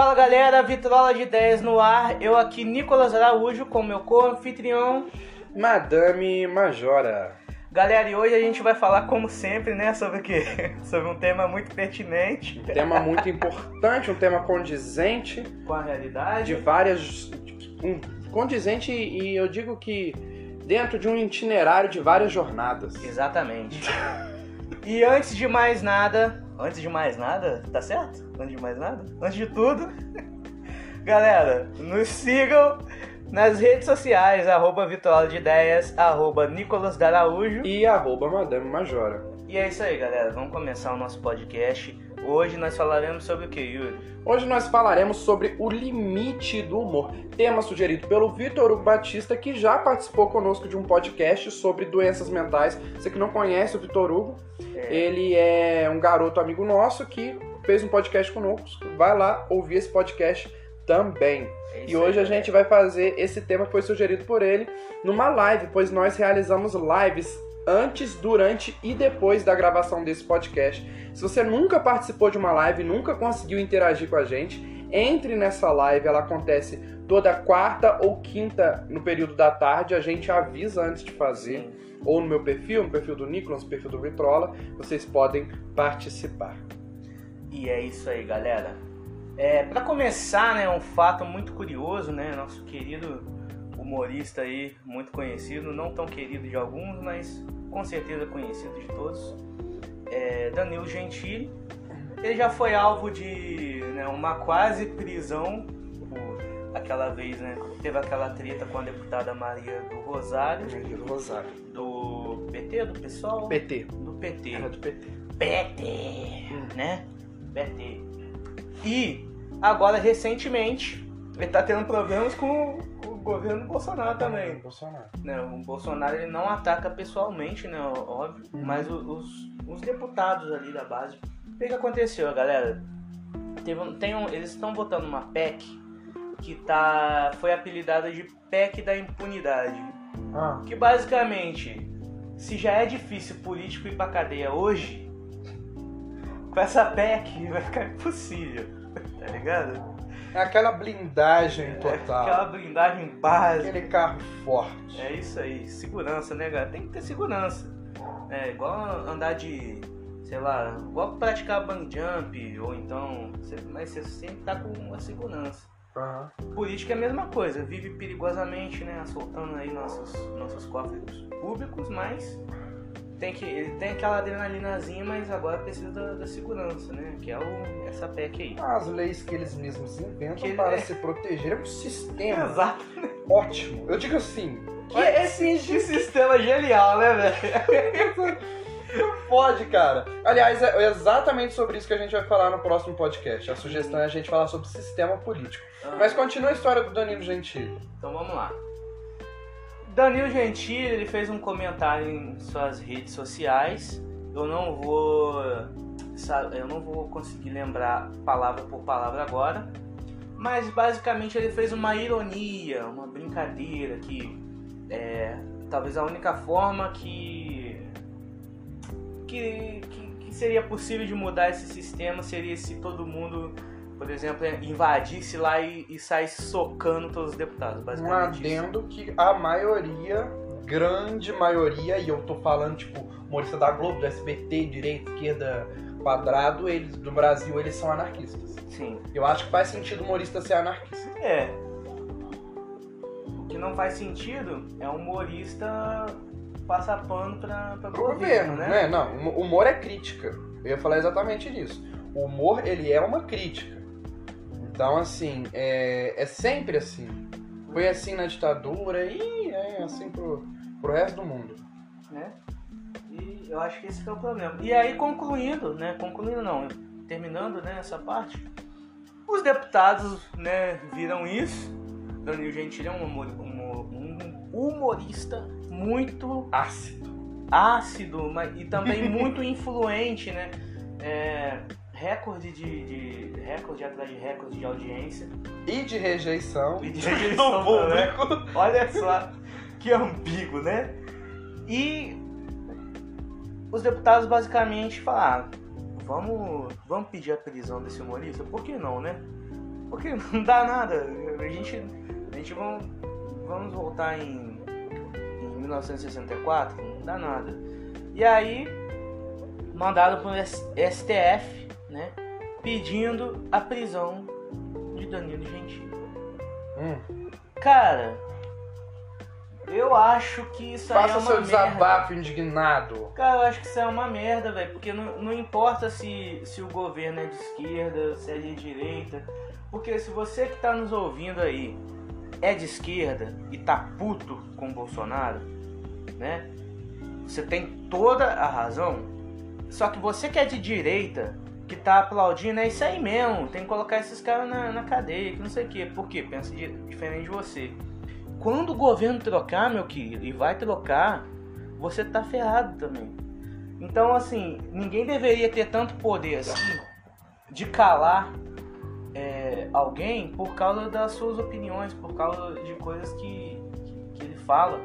Fala galera, Vitrola de Ideias no ar. Eu aqui, Nicolas Araújo, com meu co-anfitrião. Madame Majora. Galera, e hoje a gente vai falar, como sempre, né, sobre o quê? sobre um tema muito pertinente. Um tema muito importante, um tema condizente. Com a realidade. De várias. Um, condizente e eu digo que dentro de um itinerário de várias jornadas. Exatamente. e antes de mais nada. Antes de mais nada, tá certo? Antes de mais nada? Antes de tudo, galera, nos sigam nas redes sociais, arroba Vitória de Ideias, arroba Nicolas Daraújo e arroba Madame Majora. E é isso aí, galera. Vamos começar o nosso podcast. Hoje nós falaremos sobre o que, Yuri? Hoje nós falaremos sobre o limite do humor. Tema sugerido pelo Vitor Hugo Batista, que já participou conosco de um podcast sobre doenças mentais. Você que não conhece o Vitor Hugo, é. ele é um garoto amigo nosso que fez um podcast conosco. Vai lá ouvir esse podcast também. É e hoje aí, a gente vai fazer esse tema que foi sugerido por ele numa live, pois nós realizamos lives antes, durante e depois da gravação desse podcast. Se você nunca participou de uma live, nunca conseguiu interagir com a gente, entre nessa live, ela acontece toda quarta ou quinta no período da tarde, a gente avisa antes de fazer. Sim. Ou no meu perfil, no perfil do Nicolas, no perfil do Vitrola, vocês podem participar. E é isso aí, galera. É, para começar, né, um fato muito curioso, né, nosso querido humorista aí, muito conhecido, não tão querido de alguns, mas com certeza conhecido de todos, é Danilo Gentili. Ele já foi alvo de né, uma quase prisão aquela vez, né? Teve aquela treta com a deputada Maria do Rosário. Maria do Rosário. Do PT, do PSOL? PT. Do PT. Era do PT. PT, hum. né? PT. E agora, recentemente, ele tá tendo problemas com governo Bolsonaro também. Bolsonaro. Né, o Bolsonaro ele não ataca pessoalmente, né? Óbvio, uhum. mas os, os deputados ali da base. O que, que aconteceu, galera? Teve, tem um, eles estão votando uma PEC que tá, foi apelidada de PEC da impunidade. Ah. Que basicamente, se já é difícil político ir pra cadeia hoje, com essa PEC vai ficar impossível, tá ligado? É aquela blindagem é, total. É aquela blindagem básica. Aquele carro forte. É isso aí. Segurança, né, galera? Tem que ter segurança. É igual andar de. Sei lá, igual praticar bang jump, ou então. Mas você sempre tá com uma segurança. Uhum. Política é a mesma coisa, vive perigosamente, né? Assoltando aí nossos, nossos cofres públicos, mas tem que, ele tem aquela adrenalinazinha, mas agora precisa da, da segurança, né? Que é o, essa PEC aí. As leis que eles mesmos inventam que para é... se proteger é um sistema Exato. ótimo. Eu digo assim. Que é esse sistema genial, né, velho? Pode, cara. Aliás, é exatamente sobre isso que a gente vai falar no próximo podcast. A sugestão é a gente falar sobre sistema político. Ah. Mas continua a história do Danilo Gentili. Então vamos lá. Danilo Gentili ele fez um comentário em suas redes sociais. Eu não vou eu não vou conseguir lembrar palavra por palavra agora, mas basicamente ele fez uma ironia, uma brincadeira que é talvez a única forma que que, que, que seria possível de mudar esse sistema seria se todo mundo por exemplo, invadisse lá e, e saísse socando todos os deputados, basicamente. Um adendo isso. que a maioria, grande maioria, e eu tô falando, tipo, humorista da Globo, do SBT, direita, esquerda, quadrado, eles do Brasil, eles são anarquistas. Sim. Eu acho que faz sentido humorista ser anarquista. É. O que não faz sentido é humorista passar pano pra, pra Pro governo, governo, né? né? Não, humor é crítica. Eu ia falar exatamente disso. O humor, ele é uma crítica. Então, assim, é, é sempre assim. Foi assim na ditadura e é assim pro, pro resto do mundo. Né? E eu acho que esse é o problema. E aí, concluindo, né? Concluindo não, terminando né, essa parte, os deputados né, viram isso. Danilo Gentili é um, humor, um humorista muito ácido. Ácido, mas, e também muito influente, né? É, recorde de, de, recorde atrás de recorde de audiência. E de rejeição. E de rejeição do público. Olha só que ambíguo, né? E os deputados basicamente falaram, vamos, vamos pedir a prisão desse humorista? Por que não, né? Porque não dá nada. A gente, a gente vamos, vamos voltar em, em 1964, não dá nada. E aí, mandado pro STF, né? Pedindo a prisão de Danilo Gentili. Hum. Cara, eu acho que isso aí Faça é uma seu merda. desabafo indignado. Cara, eu acho que isso é uma merda, velho. Porque não, não importa se, se o governo é de esquerda, se é de direita. Porque se você que tá nos ouvindo aí é de esquerda e tá puto com o Bolsonaro, né? Você tem toda a razão. Só que você que é de direita, tá aplaudindo, é isso aí mesmo. Tem que colocar esses caras na, na cadeia, que não sei o quê. Por quê? Pensa de- diferente de você. Quando o governo trocar, meu querido, e vai trocar, você tá ferrado também. Então, assim, ninguém deveria ter tanto poder assim de calar é, alguém por causa das suas opiniões, por causa de coisas que, que, ele fala,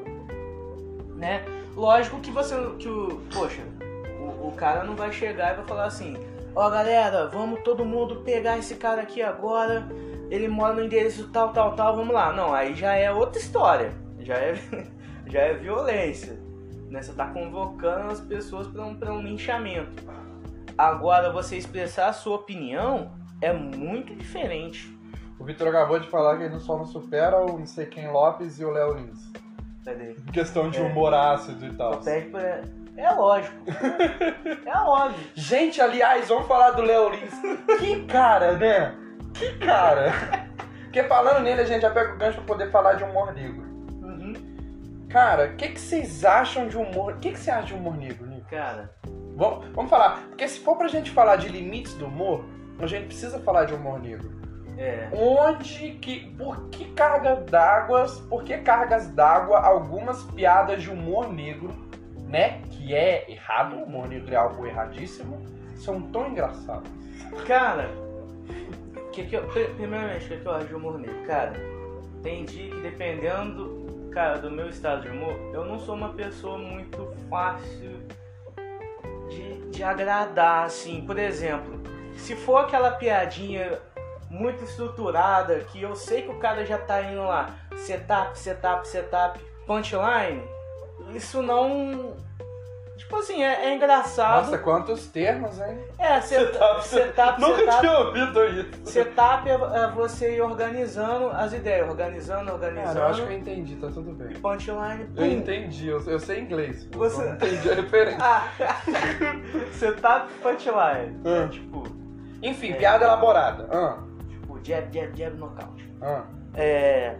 né? Lógico que você, que o, poxa, o, o cara não vai chegar e vai falar assim, ó galera, vamos todo mundo pegar esse cara aqui agora, ele mora no endereço tal, tal, tal, vamos lá. Não, aí já é outra história, já é, já é violência, né? Você tá convocando as pessoas para um, pra um linchamento. Agora, você expressar a sua opinião é muito diferente. O Vitor acabou de falar que ele só não supera o não sei quem Lopes e o Léo Lins. Cadê? Em questão de É. humor ácido e tal. Só pede pra... É lógico. é óbvio. Gente, aliás, vamos falar do Léo Lins. Que cara, né? Que cara. Porque falando nele, a gente já pega o gancho pra poder falar de humor negro. Uhum. Cara, o que, que vocês acham de humor? O que, que você acha de humor negro, Nico? Cara, Vamos, vamos falar. Porque se for pra gente falar de limites do humor, a gente precisa falar de humor negro. é. Onde que. Por que cargas d'água? Por que cargas d'água algumas piadas de humor negro, né? Que é errado, o negro é algo erradíssimo, são tão engraçados. Cara, que que eu, pri- primeiramente, o que, que eu acho de humor negro? Cara, tem dia que dependendo, cara, do meu estado de humor, eu não sou uma pessoa muito fácil de, de agradar, assim. Por exemplo, se for aquela piadinha muito estruturada, que eu sei que o cara já tá indo lá, setup, setup, setup, punchline, isso não... Tipo assim, é, é engraçado. Nossa, quantos termos, hein? É, setup, setup, Nunca setup. tinha ouvido isso. Setup é é você ir organizando as ideias, organizando, Cara, organizando. eu acho que eu entendi, tá tudo bem. E punchline, pum. Eu entendi, eu, eu sei inglês. eu Você- não entendi a referência. Ah, setup punchline. Ah. É, tipo, Enfim, É. piada elaborada. Ah, tipo, jab, jab, jab, knockout. ah. É.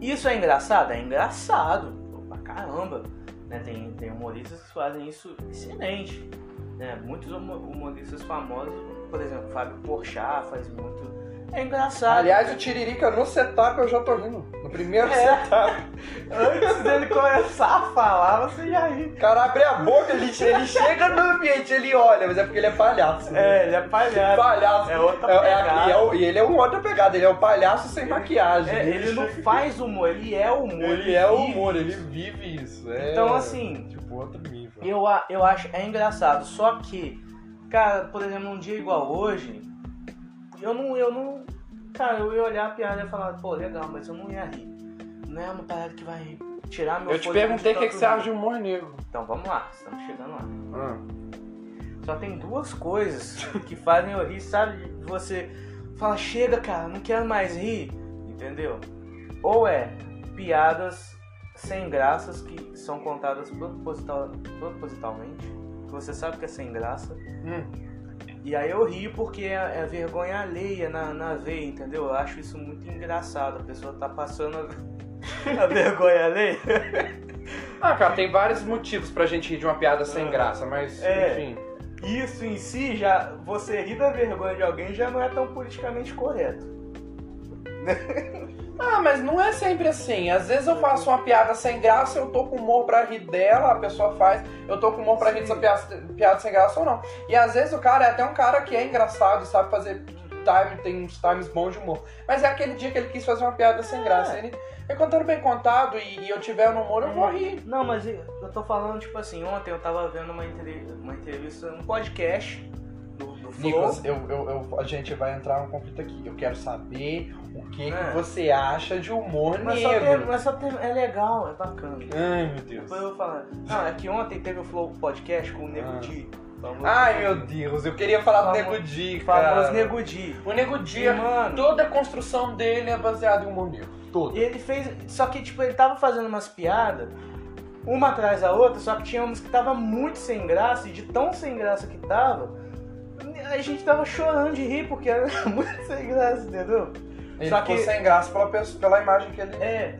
Isso é engraçado? É engraçado. Pra caramba. Né? Tem, tem humoristas que fazem isso excelente. Né? Muitos humo- humoristas famosos, por exemplo, Fábio Porchat faz muito. É engraçado. Aliás, o Tiririca no setup eu já tô rindo. No primeiro É. setup. Antes dele começar a falar, você já ri. O cara abre a boca, ele, ele chega no ambiente, ele olha, mas é porque ele é palhaço. né? É, ele é palhaço. Palhaço. É outra É- é- pegada. e, é e ele é uma outra pegada, ele é o palhaço sem maquiagem. É, ele não faz humor, ele é humor. Ele é o vive humor, ele vive isso. é, Então, assim, Tipo, outro nível. Eu, eu acho é engraçado, só que, cara, por exemplo, num dia igual hoje, eu não, eu não, cara, eu ia olhar a piada e falar, pô, legal, mas eu não ia rir. Não é uma parada que vai tirar meu Eu te perguntei o que, que tanto você acha de humor negro. Então vamos lá, estamos chegando lá. Ah. Só tem duas coisas que fazem eu rir, sabe? Você fala, chega, cara, não quero mais rir, entendeu? Ou é piadas sem graças que são contadas proposital, propositalmente, que você sabe que é sem graça. Hum. E aí eu rio porque é, é vergonha alheia na, na veia, entendeu? Eu acho isso muito engraçado. A pessoa tá passando a, a vergonha alheia. Ah, cara, tem vários motivos pra gente rir de uma piada sem Ah. graça, mas É. enfim. Isso em si já. Você rir da vergonha de alguém já não é tão politicamente correto. Ah, mas não é sempre assim. Às vezes eu faço uma piada sem graça, eu tô com humor pra rir dela, a pessoa faz, eu tô com humor pra rir dessa piada, piada sem graça ou não. E às vezes o cara é até um cara que é engraçado e sabe fazer time, tem uns times bons de humor. Mas é aquele dia que ele quis fazer uma piada sem graça. Ele é contando bem contado e, e eu tiver no humor, eu vou rir. Não, mas eu tô falando, tipo assim, ontem eu tava vendo uma, entrevista, uma entrevista, um podcast, Flow. Nicolas, eu, eu, eu- a gente vai entrar num conflito aqui. Eu quero saber o que, que É. você acha de humor mas, só tem, negro. mas só tem, é legal, é bacana. Ai, meu Deus. Depois eu vou falar. Não, é que ontem teve o Flow Podcast com o Nego Ah. Di. famoso- Ai, meu Deus, eu queria falar do Nego Di, cara. Famoso Nego Di. O Nego Di, E, mano, toda a construção dele é baseada em humor negro. Toda. ele fez. Só que, tipo, ele tava fazendo umas piadas, uma atrás da outra, só que tinha umas que tava muito sem graça, e de tão sem graça que tava, a gente tava chorando de rir, porque era muito sem graça, entendeu? Ele Só ficou que- sem graça pela, pessoa- pela imagem que ele É,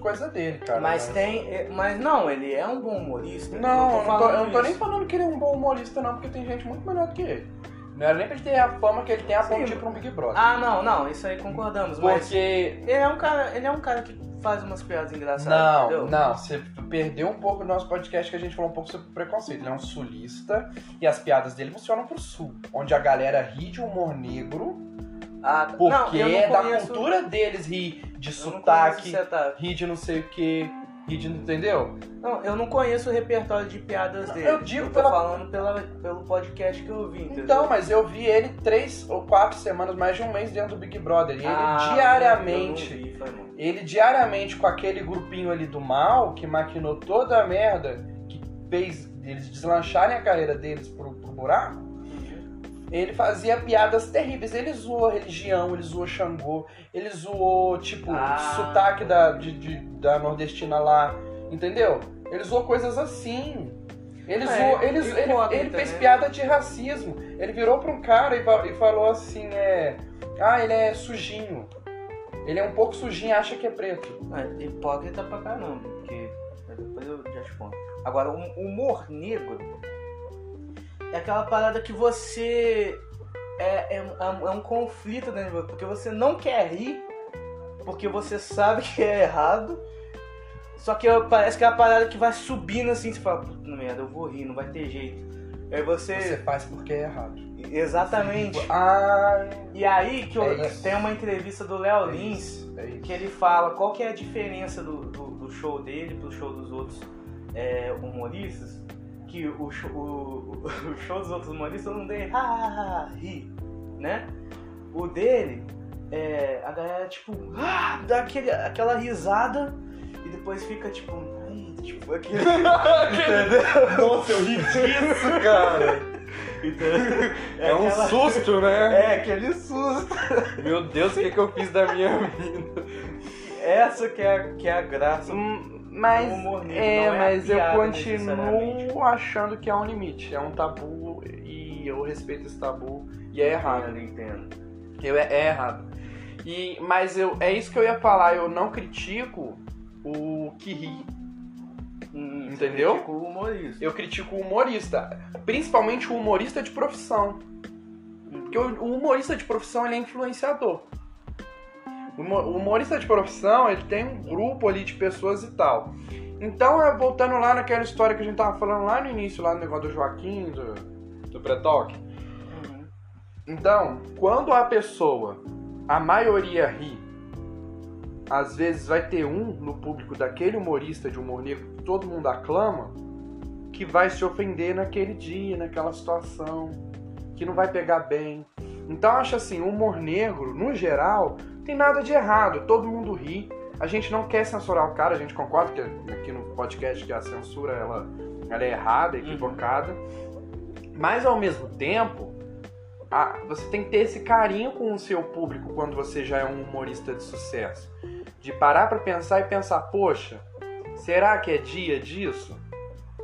coisa dele, cara. mas tem. é, Mas não, ele é um bom humorista. Não, eu não tô, eu não tô nem falando que ele é um bom humorista, não, porque tem gente muito melhor do que ele. Não era nem pra ele ter a fama que ele tem a ir pra um Big Brother. Ah, não, não, isso aí concordamos, mas. porque. Ele é um cara, ele é um cara que faz umas piadas engraçadas, Não, entendeu? não, você perdeu um pouco do nosso podcast que a gente falou um pouco sobre preconceito. Ele é um sulista e as piadas dele funcionam pro sul, onde a galera ri de humor negro, Ah, porque não, não é da cultura deles rir de sotaque, rir de não sei o que, de. Entendeu? Não, eu não conheço o repertório de piadas dele. eu digo tô pela- falando pela, pelo podcast que eu vi, entendeu? Então, mas eu vi ele três ou quatro semanas, mais de um mês dentro do Big Brother. E ele Ah, diariamente. eu vi. Ele diariamente com aquele grupinho ali do mal que maquinou toda a merda, que fez eles deslancharem a carreira deles pro, pro buraco, ele fazia piadas terríveis. Ele zoou a religião, ele zoou Xangô, ele zoou, tipo, Ah. sotaque da, de, de- da nordestina lá, entendeu? Ele zoou coisas assim. Ele, É, zoou, ele, ele, ele fez né? piada de racismo. Ele virou pra um cara e, e falou assim, é... Ah, ele é sujinho. Ele é um pouco sujinho e acha que é preto. É, hipócrita pra caramba, porque mas depois eu já te conto. Agora, o humor negro é aquela parada que você. É, é, um- é um conflito dentro de você, porque você não quer rir, porque você sabe que é errado. Só que parece que é a parada que vai subindo assim, você fala, puta merda, eu vou rir, não vai ter jeito. Aí você. Você faz porque é errado. Exatamente. Ah, E aí que eu- É tem uma entrevista do Léo é Lins isso, é isso. que ele fala qual que é a diferença do, do, do show dele pro show dos outros é, humoristas. Que o, show- o, o show dos outros humoristas não tem ha, ha, ha, ri, né? O dele, é, a galera tipo ah, dá aquele, aquela risada e depois fica tipo, ai, tipo aquele, entendeu? Nossa, eu ri disso, cara. Entendeu? É, um aquela- susto, né? É aquele susto. Meu Deus, o que, que eu fiz da minha vida? Essa que é, que é a graça. Mas, é, é mas eu piada, necessariamente. continuo achando que é um limite. É um tabu e eu respeito esse tabu. E é errado. Eu entendo. Eu, é, é errado. E, mas eu, é isso que eu ia falar. Eu não critico o que ri. Hum, Entendeu? você critica O humorista. Eu critico o humorista. Principalmente o humorista de profissão. Porque o o humorista de profissão ele é influenciador. O humo- o humorista de profissão ele tem um grupo ali de pessoas e tal. Então, é, voltando lá naquela história que a gente tava falando lá no início, lá no negócio do Joaquim, do, do Pretalk. Uhum. Então, quando a pessoa, a maioria ri, às vezes vai ter um no público daquele humorista de humor negro que todo mundo aclama, que vai se ofender naquele dia, naquela situação, que não vai pegar bem. Então, eu acho assim, o humor negro, no geral, tem nada de errado, todo mundo ri. A gente não quer censurar o cara, a gente concorda que aqui no podcast que a censura ela, ela é errada, é equivocada. Mas ao mesmo tempo, a- você tem que ter esse carinho com o seu público quando você já é um humorista de sucesso. De parar pra pensar e pensar, poxa, será que é dia disso?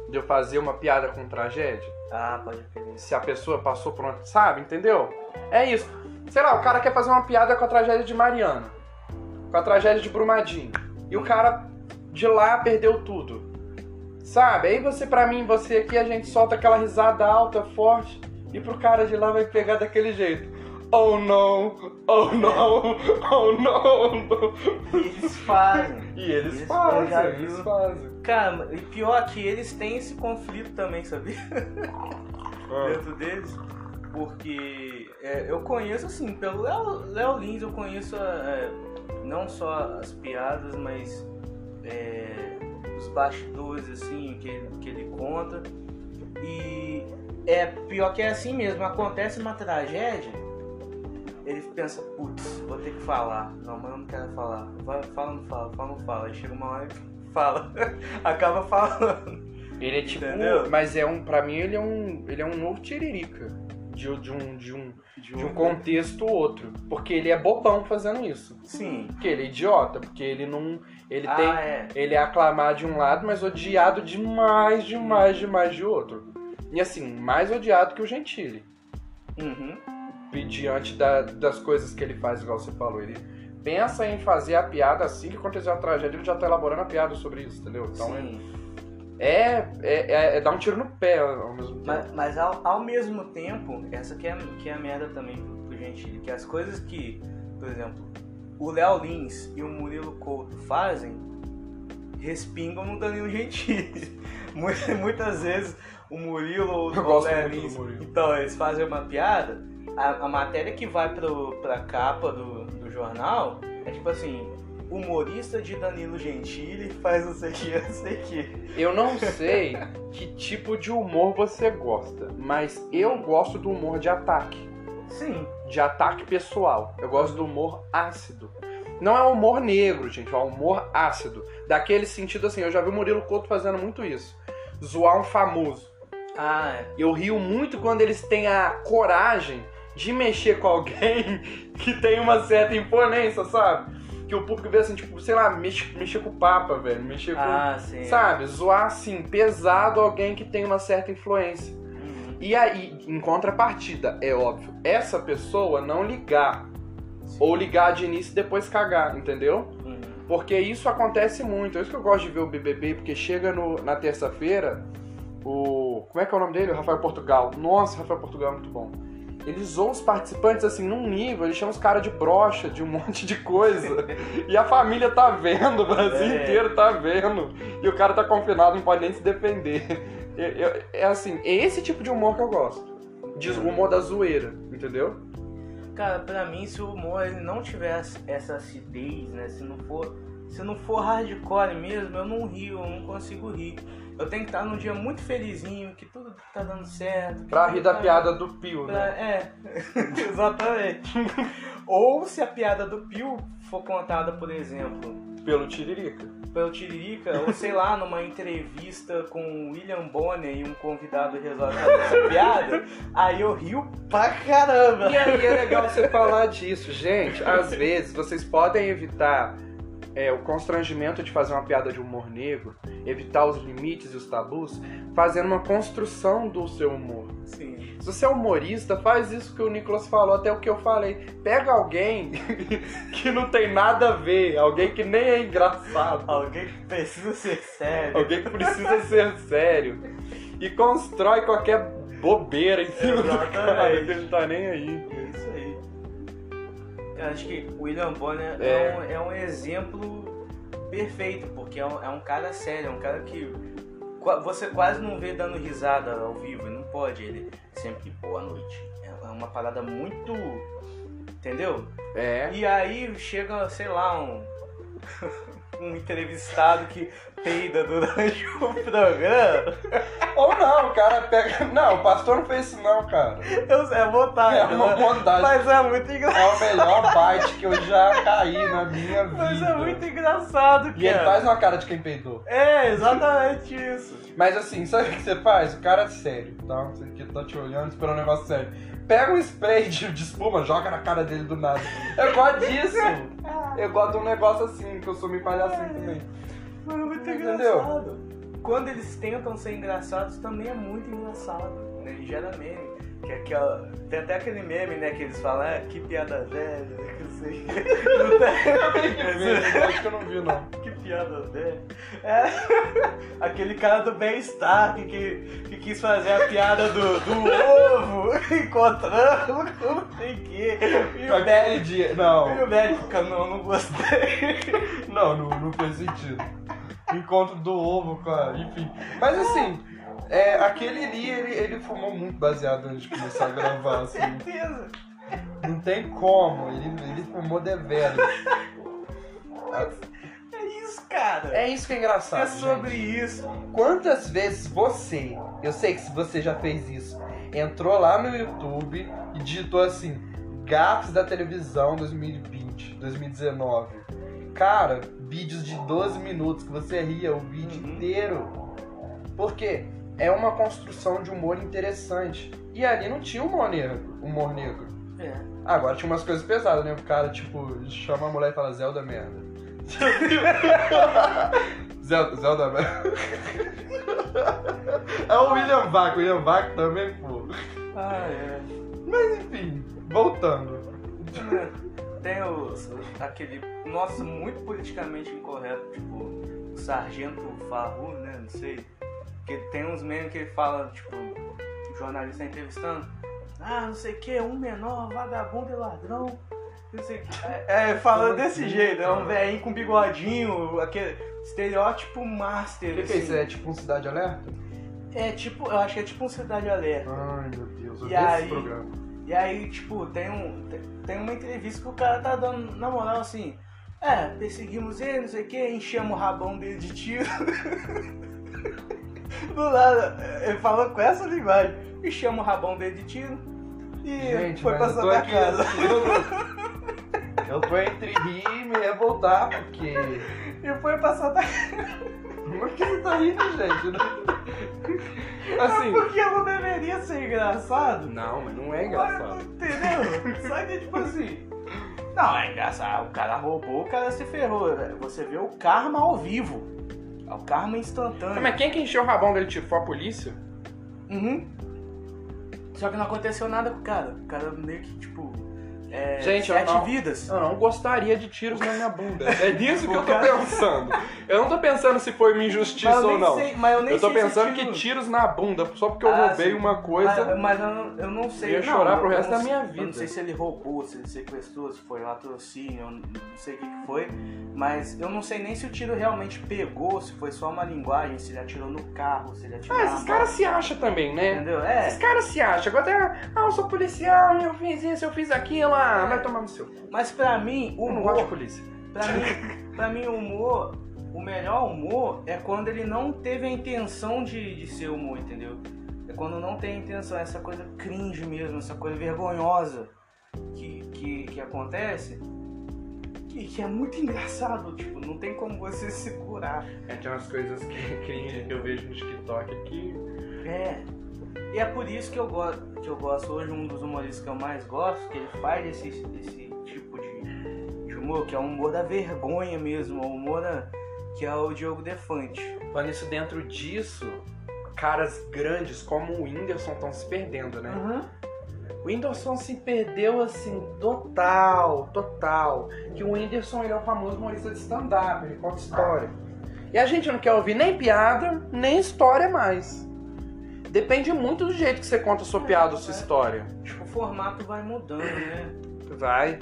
De eu fazer uma piada com tragédia? Ah, pode crer. Se a pessoa passou por uma. Sabe, entendeu? É isso. Sei lá, o cara quer fazer uma piada com a tragédia de Mariana. Com a tragédia de Brumadinho. E o cara de lá perdeu tudo. Sabe? Aí você, pra mim, você aqui, a gente solta aquela risada alta, forte. E pro cara de lá vai pegar daquele jeito. Oh não, oh não, oh não. E eles fazem. E eles eu fazem, já eles fazem. Cara, e pior que eles têm esse conflito também, sabia? Ah. Dentro deles. Porque é, eu conheço, assim, pelo Léo Léo Lins, eu conheço é, não só as piadas, mas é, os bastidores, assim, que ele, que ele conta. E é pior que é assim mesmo. Acontece uma tragédia, ele pensa, putz, vou ter que falar. Não, mas eu não quero falar. Vai, fala, não fala, fala, não fala. Aí chega uma hora e fala. Acaba falando. Ele é tipo. Entendeu? Mas é um. Pra mim ele é um. Ele é um novo tiririca. De, de um. De um, de um contexto outro. Porque ele é bobão fazendo isso. Sim. Porque ele é idiota, porque ele não. Ele ah, tem. é. Ele é aclamado de um lado, mas odiado demais, demais, demais de outro. E assim, mais odiado que o Gentili. Uhum. E diante da- das coisas que ele faz, igual você falou. Ele pensa em fazer a piada assim que acontecer a tragédia, ele já tá elaborando a piada sobre isso, entendeu? Então Sim. é, é, é, é dar um tiro no pé ao mesmo tempo. Mas, mas ao, ao mesmo tempo, essa que é, que é a merda também pro, pro Gentili, que as coisas que, por exemplo, o Léo Lins e o Murilo Couto fazem respingam no Danilo Gentili. Mu- Muitas vezes o Murilo ou o Léo Lins, então eles fazem uma piada, a, a matéria que vai pro, pra capa do, do jornal é tipo assim, humorista de Danilo Gentili faz não sei o que, não sei o que. Eu não sei que tipo de humor você gosta, mas eu gosto do humor de ataque. Sim, De ataque pessoal. Eu gosto do humor ácido. Não é humor negro, gente, é humor ácido. Daquele sentido assim, eu já vi o Murilo Couto fazendo muito isso. Zoar um famoso. ah, é. Eu rio muito quando eles têm a coragem de mexer com alguém que tem uma certa imponência, sabe? Que o público vê assim, tipo, sei lá, mexe- mexer com o Papa, velho. Mexer com. Ah, sim. Sabe? Zoar assim, pesado alguém que tem uma certa influência. Uhum. E aí, em contrapartida, é óbvio, essa pessoa não ligar. Ou ligar de início e depois cagar, entendeu? Uhum. Porque isso acontece muito. É isso que eu gosto de ver o BBB, porque chega no- na terça-feira, o. Como é que é o nome dele? O Rafael Portugal. Nossa, o Rafael Portugal é muito bom. Eles zoam os participantes assim num nível, eles chamam os caras de brocha, de um monte de coisa. e a família tá vendo, o Brasil É. inteiro tá vendo. E o cara tá confinado, não pode nem se defender. É, é- é assim, é esse tipo de humor que eu gosto. De o humor da zoeira, entendeu? Cara, pra mim, se o humor ele não tiver essa acidez, né? Se não for, se não for hardcore mesmo, eu não rio, eu não consigo rir. Eu tenho que estar num dia muito felizinho, que tudo tá dando certo. Pra rir da tá- piada do Pio, pra- né? É, exatamente. Ou se a piada do Pio for contada, por exemplo, Pelo Tiririca. pelo Tiririca, ou sei lá, numa entrevista com o William Bonner e um convidado resolve essa piada, aí eu rio pra caramba. E aí é legal você falar disso, gente. Às vezes vocês podem evitar é, o constrangimento de fazer uma piada de humor negro, evitar os limites e os tabus, fazendo uma construção do seu humor. Sim. Se você é humorista, faz isso que o Nicolas falou, até o que eu falei. Pega alguém que não tem nada a ver, alguém que nem é engraçado, Alguém que precisa ser sério. alguém que precisa ser sério, e constrói qualquer bobeira em cima do Exatamente. cara, que ele não tá nem aí. É isso aí. Eu acho que o William Bonner é, É. um, é um exemplo perfeito, porque é um, é um cara sério, é um cara que você quase não vê dando risada ao vivo, e não pode. Ele sempre boa noite. É uma parada muito. Entendeu? É. E aí chega, sei lá, um. um entrevistado que peida durante o programa. Ou não, o cara pega. Não, o pastor não fez isso, não, cara. Eu, é vontade, É uma né? bondade. Mas é muito engraçado. É o melhor bite que eu já caí na minha vida. Mas é muito engraçado, cara. E ele faz uma cara de quem peidou. É, exatamente isso. Mas assim, sabe o que você faz? O cara é sério, tá? Você que tá te olhando, esperando um negócio sério. Pega um spray de, de espuma, joga na cara dele do nada. Eu gosto disso. Eu gosto de um negócio assim, que eu sou meio palhacinho também. É muito Entendeu? engraçado. Quando eles tentam ser engraçados, também é muito engraçado. Né? E gera meme. Que é. Tem até aquele meme, né, que eles falam, ah, que piada velha, né, sei. Não tem- Acho que eu não vi, não. Que piada velha. É. Aquele cara do bem-estar que, que, que quis fazer a piada do, do ovo encontrando não sei o quê. E o médico, dia. e Não, o médico fica, não, não gostei. não, não, não fez sentido. Encontro do ovo com a. Enfim. Mas assim, é, aquele ali, ele, ele fumou muito baseado antes de começar a gravar, assim. Certeza. Não tem como, ele, ele fumou deveras. É isso, cara. É isso que é engraçado. É sobre gente. isso. Quantas vezes você, eu sei que você já fez isso, entrou lá no YouTube e digitou assim, gafes da televisão 2020, 2019. Cara, vídeos de 12 minutos que você ria o vídeo Uhum. inteiro. Por quê? É uma construção de humor interessante. E ali não tinha humor negro. Humor negro. É. Agora tinha umas coisas pesadas, né? O cara, tipo, chama a mulher e fala Zelda merda. Zelda, Zelda merda. é o William Vac, o William Vac também, pô. Ah, é. Mas enfim, voltando. Tem os, aquele. Nossa, muito politicamente incorreto, tipo, o Sargento Farru, né? Não sei. Que tem uns memes que ele fala, tipo, o jornalista tá entrevistando. Ah, não sei o que, um menor, vagabundo e ladrão. Não sei o que. É, é, fala Como desse assim, jeito, é um velhinho com bigodinho, aquele estereótipo master. O que, que é assim. isso? É tipo um Cidade Alerta? É tipo, eu acho que é tipo um Cidade Alerta. Ai, meu Deus, eu E vi esse aí? programa. E aí, tipo, tem, um, tem, tem uma entrevista que o cara tá dando, na moral, assim, é, perseguimos ele, não sei o que, enchemos o rabão dele de tiro. Do nada, ele falou com essa linguagem, enchemos o rabão dele de tiro e Gente, foi pra Santa aqui, Casa. eu, eu tô entre rir e me revoltar, porque... E foi pra Santa Casa. Por que você tá rindo, gente? Assim... Porque não deveria ser engraçado. Não, mas não é Mas, Entendeu? Só que, tipo assim. Não, é engraçado. O cara roubou, o cara se ferrou. né? Você vê o karma ao vivo. É o karma instantâneo. Mas quem que encheu o rabão dele, tipo, foi a polícia? Uhum. Só que não aconteceu nada com o cara. O cara meio que, tipo. É, Gente, eu sete não- vidas. Eu não gostaria de tiros na minha bunda. É nisso que eu tô Cara. pensando. Eu não tô pensando se foi uma injustiça eu ou não. sei- mas eu nem Eu tô sei se pensando tiro- que tiros na bunda, só porque eu Ah, roubei sim. uma coisa. Mas, mas eu, não, eu não sei. Eu ia não, chorar pro eu resto da minha Eu vida. não sei se ele roubou, se ele sequestrou, se foi latrocínio, eu não sei o que, que foi. Mas eu não sei nem se o tiro realmente pegou, se foi só uma linguagem, se ele atirou no carro, se ele atirou Ah, esses caras se acham também, né? Entendeu? É. Esses caras se acham. Agora ah, eu sou policial, eu fiz isso, eu fiz aquilo, ah, vai tomar no seu. Mas pra mim, o Eu não gosto de humor. polícia. Pra mim, pra mim, o humor. O melhor humor é quando ele não teve a intenção de, de ser humor, entendeu? É quando não tem a intenção, essa coisa cringe mesmo, essa coisa vergonhosa que, que, que acontece. Que, que é muito engraçado, tipo, não tem como você segurar. É, tem umas coisas que, que eu vejo no TikTok que. É. E é por isso que eu gosto, que eu gosto hoje, um dos humoristas que eu mais gosto, que ele faz esse, esse tipo de, de humor, que é o humor da vergonha mesmo, o humor da- que é o Diogo Defante. Falando isso dentro disso, caras grandes como o Whindersson estão se perdendo, né? O Whindersson se perdeu assim, total, total. Que o Whindersson ele é o famoso humorista de stand-up, ele conta história. E a gente não quer ouvir nem piada, nem história mais. Depende muito do jeito que você conta a sua piada, a sua história. Tipo, o formato vai mudando, né? Vai.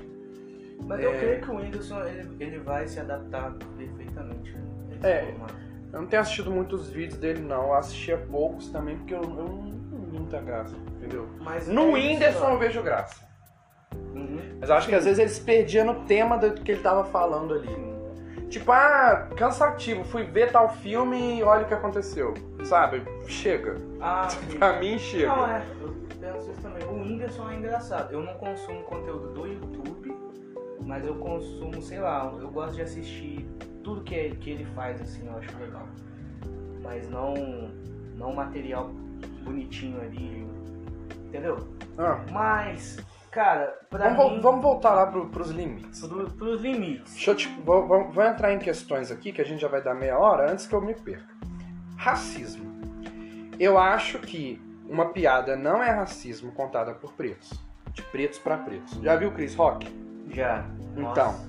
Mas É. eu creio que o Whindersson, ele, ele vai se adaptar perfeitamente. A esse É. formato. Eu não tenho assistido muitos vídeos dele, não. Eu assistia poucos também, porque eu, eu não, vi muita graça, entendeu? Mas No é isso, Whindersson ó. eu vejo graça. Uhum. Mas eu acho que às vezes ele se perdia no tema do que ele tava falando ali. Sim. Tipo, ah, cansativo, fui ver tal filme e olha o que aconteceu. Sabe? Chega. Ah. Pra mim, chega. Não, é, eu penso isso também. O Whindersson é engraçado. Eu não consumo conteúdo do YouTube, mas eu consumo, sei lá, eu gosto de assistir tudo que, é- que ele faz, assim, eu acho legal. Mas não, não material bonitinho ali, entendeu? Ah, Mas, cara, pra vamos, mim... vamos voltar lá pro, pros limites. Pro, pros limites. Deixa eu te, vou, vou- vou entrar em questões aqui, que a gente já vai dar meia hora, antes que eu me perca. Racismo. Eu acho que uma piada não é racismo contada por pretos. De pretos pra pretos. Já viu Chris Rock? Já. Então. Nossa.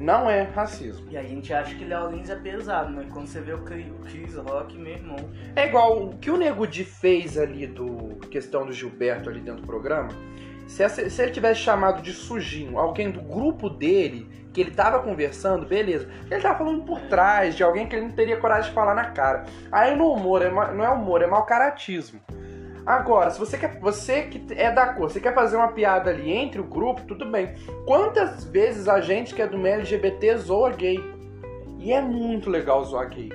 Não é racismo. E a gente acha que Léo Lins é pesado, mas quando você vê o Chris Rock, meu irmão... É igual o que o Nego Di fez ali do questão do Gilberto ali dentro do programa. Se, essa- se ele tivesse chamado de sujinho alguém do grupo dele, que ele tava conversando, beleza. Ele tava falando por trás de alguém que ele não teria coragem de falar na cara. Aí no humor, é não é humor, é mau caratismo. Agora, se você quer. Você que é da cor, você quer fazer uma piada ali entre o grupo, tudo bem. Quantas vezes a gente que é do meio LGBT zoa gay? E é muito legal zoar gay.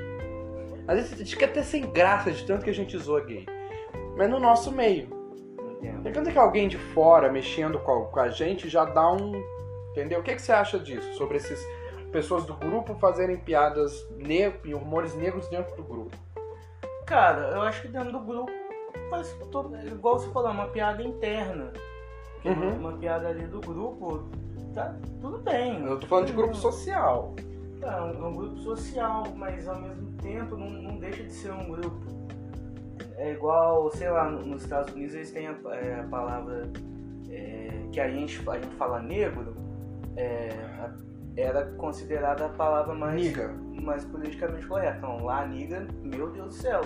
Às vezes a gente fica até sem graça de tanto que a gente zoa gay. Mas no nosso meio. Entendo. É que alguém de fora mexendo com a, com a gente já dá um. Entendeu? O que, que você acha disso? Sobre essas pessoas do grupo fazerem piadas e humores negros dentro do grupo. Cara, eu acho que dentro do grupo faz todo, igual você falou, é uma piada interna. Que Uhum. Uma piada ali do grupo, tá tudo bem. Eu tô falando de grupo social. É um, é um grupo social, mas ao mesmo tempo não, não deixa de ser um grupo. É igual, sei lá, no- nos Estados Unidos eles têm a, é, a palavra é, que a gente, a gente fala negro, é, a- era considerada a palavra mais, Niga. mais politicamente correta. Então, lá, niga, meu Deus do céu.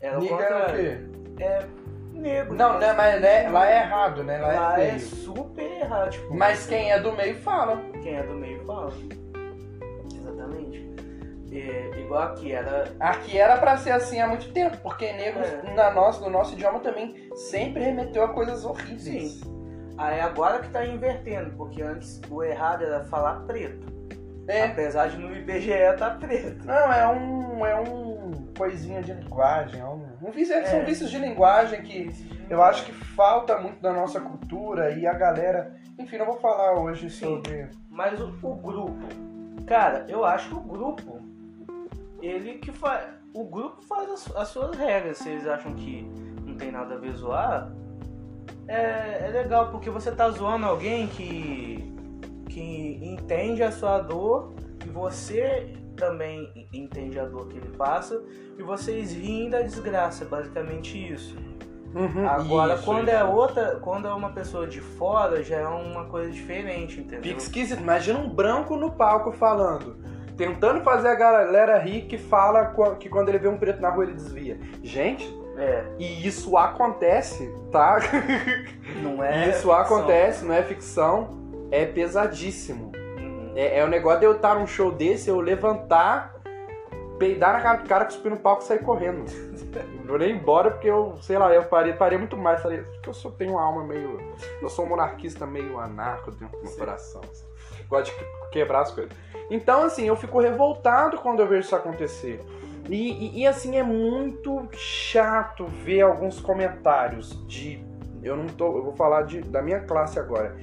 Era o Niga é o quê? É negro. Não, né, mas né, lá é errado, né? Lá, Lá é é super errado. Tipo, Mas quem é do meio fala. quem é do meio fala. Exatamente. É, igual aqui, era. Aqui era pra ser assim há muito tempo, porque negros É. na nossa, no nosso idioma também sempre remeteu a coisas horríveis. Sim. Aí agora que tá invertendo, porque antes o errado era falar preto. É. Apesar de no IBGE tá preto. Não, é um. É um coisinha de linguagem. É um, vício, é são vícios de linguagem que eu acho que falta muito da nossa cultura e a galera. Enfim, não vou falar hoje Sim. sobre. Mas o, o grupo, cara, eu acho que o grupo, ele que faz. O grupo faz as, as suas regras. Se eles acham que não tem nada a ver zoar, é, é legal, porque você tá zoando alguém que, que entende a sua dor e você também entende a dor que ele passa e vocês riem da desgraça, basicamente isso. Uhum. Agora, Isso, quando isso. é outra, quando é uma pessoa de fora, já é uma coisa diferente, entendeu? Fica esquisito. Imagina um branco no palco falando. Tentando fazer a galera rir que fala qu- que quando ele vê um preto na rua ele desvia. Gente, É, e isso acontece, tá? não é. isso acontece, não é ficção. É pesadíssimo. É, é o negócio de eu estar num show desse, eu levantar, peidar na cara do cara, cuspir no palco e sair correndo. Não vou nem embora porque eu, sei lá, eu parei, parei muito mais. Falei, porque eu só tenho uma alma meio. Eu sou um monarquista meio anarco dentro do meu Sim. coração. assim. Gosto de que- quebrar as coisas. Então, assim, eu fico revoltado quando eu vejo isso acontecer. E, e- e, assim, é muito chato ver alguns comentários de. Eu não tô. Eu vou falar de, da minha classe agora.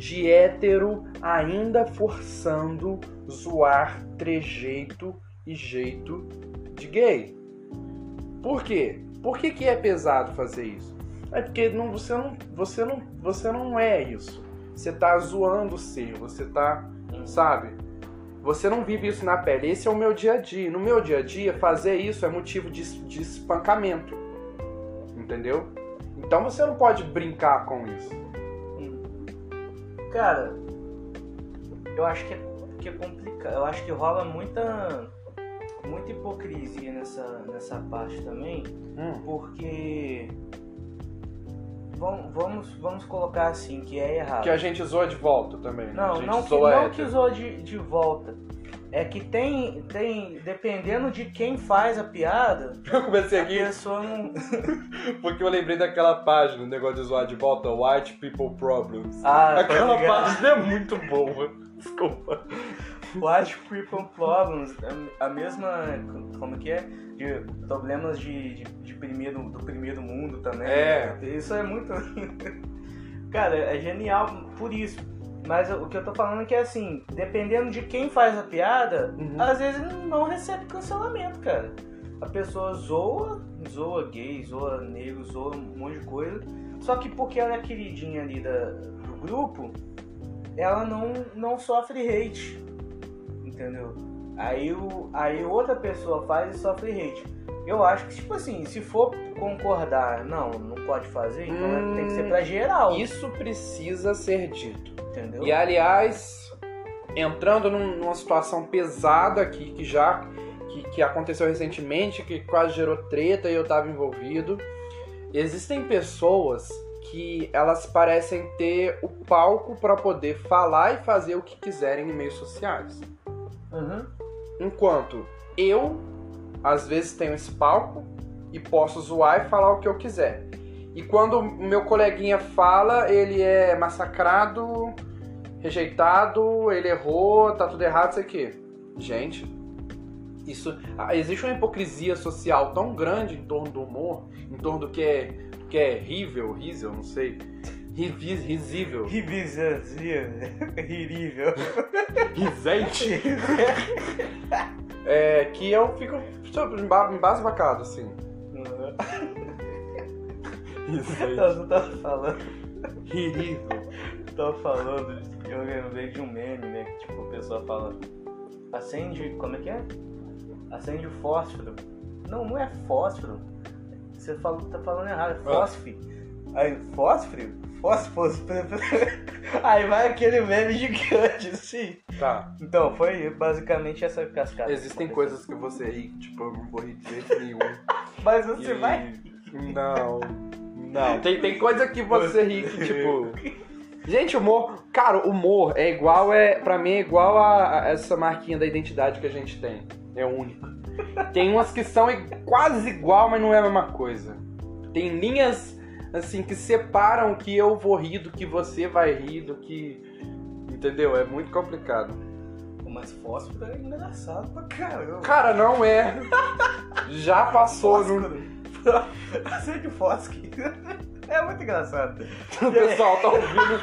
De hétero ainda forçando zoar trejeito e jeito de gay. Por quê? Por que, que é pesado fazer isso? É porque não, você, não, você, não, você não é isso. Você tá zoando o ser, você tá sabe? Você não vive isso na pele. Esse é o meu dia a dia. No meu dia a dia, fazer isso é motivo de, de espancamento. Entendeu? Então você não pode brincar com isso. Cara, eu acho que é, que é complicado. Eu acho que rola muita, muita hipocrisia nessa, nessa parte também, Hum. porque. Vamos, vamos, vamos colocar assim, que é errado. Que a gente zoa de volta também. né? Não, não que, não que zoa de, de volta. É que tem, tem, dependendo de quem faz a piada, Eu comecei a aqui pessoa não. porque eu lembrei daquela página, o negócio de zoar de volta, White People Problems. Ah, tá Aquela página é muito boa. Desculpa. White People Problems, a mesma, como que é? De problemas de, de, de primeiro, do primeiro mundo também. É. Isso é muito... Cara, é genial por isso. Mas o que eu tô falando é que, assim, dependendo de quem faz a piada, Uhum. às vezes não recebe cancelamento, cara. A pessoa zoa, zoa gay, zoa negro, zoa um monte de coisa. Só que porque ela é queridinha ali da, do grupo, ela não, não sofre hate. Entendeu? Aí, o, aí outra pessoa faz e sofre hate. Eu acho que, tipo assim, se for concordar, não, não pode fazer, então Hum, tem que ser pra geral. Isso precisa ser dito. Entendeu? E aliás, entrando num- numa situação pesada aqui que já que, que aconteceu recentemente, que quase gerou treta e eu tava envolvido. Existem pessoas que elas parecem ter o palco para poder falar e fazer o que quiserem em meios sociais. Uhum. Enquanto eu, às vezes, tenho esse palco e posso zoar e falar o que eu quiser. E quando o meu coleguinha fala, ele é massacrado, rejeitado, ele errou, tá tudo errado, sei o quê. Gente, isso ah, existe uma hipocrisia social tão grande em torno do humor, em torno do que é, que é rível, rível, não sei, rivis, risível, Ribizanzinha. Rirível. risente, é, que eu fico sabe, emba- embasbacado, assim. Risente, Não, você tava falando. rirível. Tava falando, eu lembrei de um meme, né? Que tipo, a pessoa fala. Acende. Como é que é? Acende o fósforo. Não, não é fósforo. Você falou, tá falando errado, é fósforo. Aí, fósforo? Fósforo. Aí vai aquele meme gigante, assim. Tá, Então, foi basicamente essa cascata. existem coisas que você ri, tipo, eu não vou rir de jeito nenhum. Mas você E- vai. Não, não. Tem, tem coisa que você ri que, tipo. Gente, humor. Cara, humor é igual, é. Pra mim é igual a, a essa marquinha da identidade que a gente tem. É único. Tem umas que são quase igual, mas não é a mesma coisa. Tem linhas assim que separam o que eu vou rir do que você vai rir, do que. Entendeu? É muito complicado. Mas fósforo é engraçado pra caramba. Cara, não é. Já passou no. Acende o fósforo. É muito engraçado. O pessoal tá ouvindo,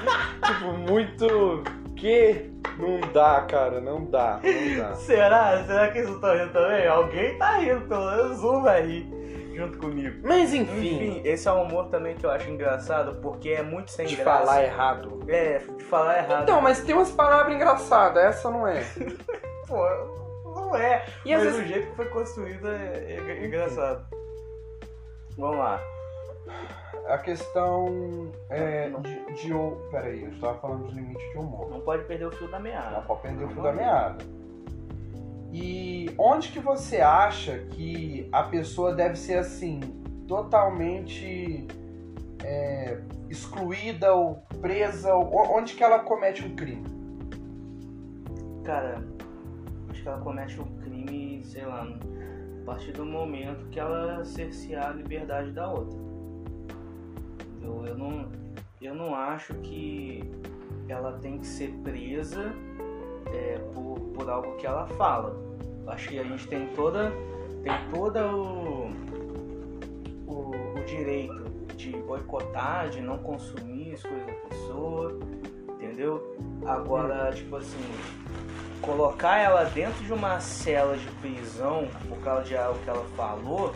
tipo, muito. Que? Não dá, cara, não dá, não dá. Será? Será que eles estão rindo também? Alguém tá rindo, pelo menos um vai rir junto comigo. Mas Enfim, enfim, esse é um humor também que eu acho engraçado, porque é muito sem de graça. falar errado. É, de falar errado. Então, mas tem umas palavras engraçadas, essa não é. Pô, não é. E mas vezes. o jeito que foi construído é, é engraçado. Vamos lá. A questão é, de, de. o- Peraí, eu estava falando dos limites de humor. Não pode perder o fio da Não meada. pode perder o fio da meada. E onde que você acha que a pessoa deve ser assim, totalmente é, excluída ou presa? Ou, onde que ela comete um crime? Cara, acho que ela comete um crime, sei lá, partir do momento que ela cercear a liberdade da outra. Eu, eu, não, eu não acho que ela tem que ser presa é, por, por algo que ela fala. Acho que a gente tem toda tem toda o, o, o direito de boicotar, de não consumir as coisas da pessoa, entendeu? Agora, tipo assim, colocar ela dentro de uma cela de prisão por causa de algo que ela falou,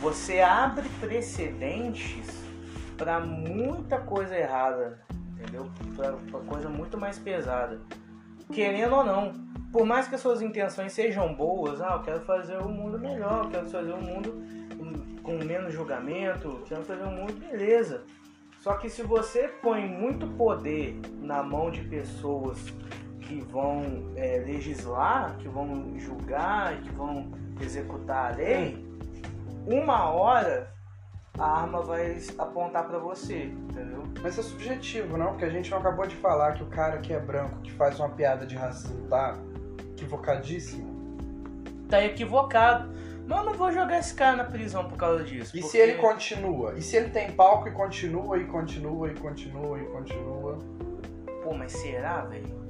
você abre precedentes para muita coisa errada, entendeu? Pra coisa muito mais pesada. Querendo ou não, por mais que as suas intenções sejam boas, ah, eu quero fazer o mundo melhor, eu quero fazer o mundo hum, com menos julgamento, eu quero fazer um mundo beleza. Só que se você põe muito poder na mão de pessoas que vão é, legislar, que vão julgar, que vão executar a lei, uma hora a arma vai apontar pra você, entendeu? Mas é subjetivo, não? Porque a gente não acabou de falar que o cara que é branco, que faz uma piada de racismo, tá equivocadíssimo. Tá equivocado. Mas eu não vou jogar esse cara na prisão por causa disso. E se porque- ele continua? E se ele tem palco e continua, e continua, e continua, e continua? Pô, mas será, velho?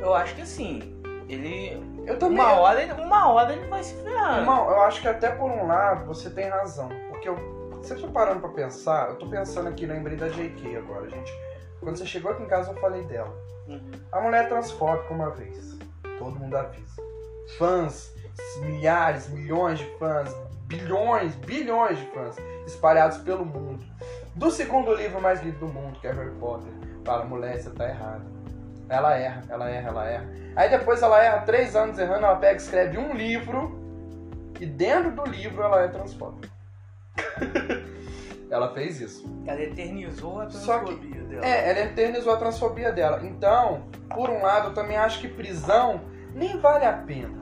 Eu acho que assim, ele. Eu também. Uma hora, ele- uma hora ele vai se ferrar. Irmão, eu acho que até por um lado você tem razão. Porque eu, você tá parando pra pensar, eu tô pensando aqui, lembrei da JK agora, gente. Quando você chegou aqui em casa, eu falei dela. Uhum. A mulher é transfóbica uma vez. Todo mundo avisa. Fãs, milhares, milhões de fãs, bilhões, bilhões de fãs espalhados pelo mundo. Do segundo livro mais lido do mundo, que é Harry Potter, fala, mulher, você tá errada. Ela erra, ela erra, ela erra. Aí depois ela erra três anos errando, ela pega e escreve um livro e dentro do livro ela é transfóbica. ela fez isso. Ela eternizou a Só que- transfobia dela. É, ela eternizou a transfobia dela. Então, por um lado, eu também acho que prisão nem vale a pena.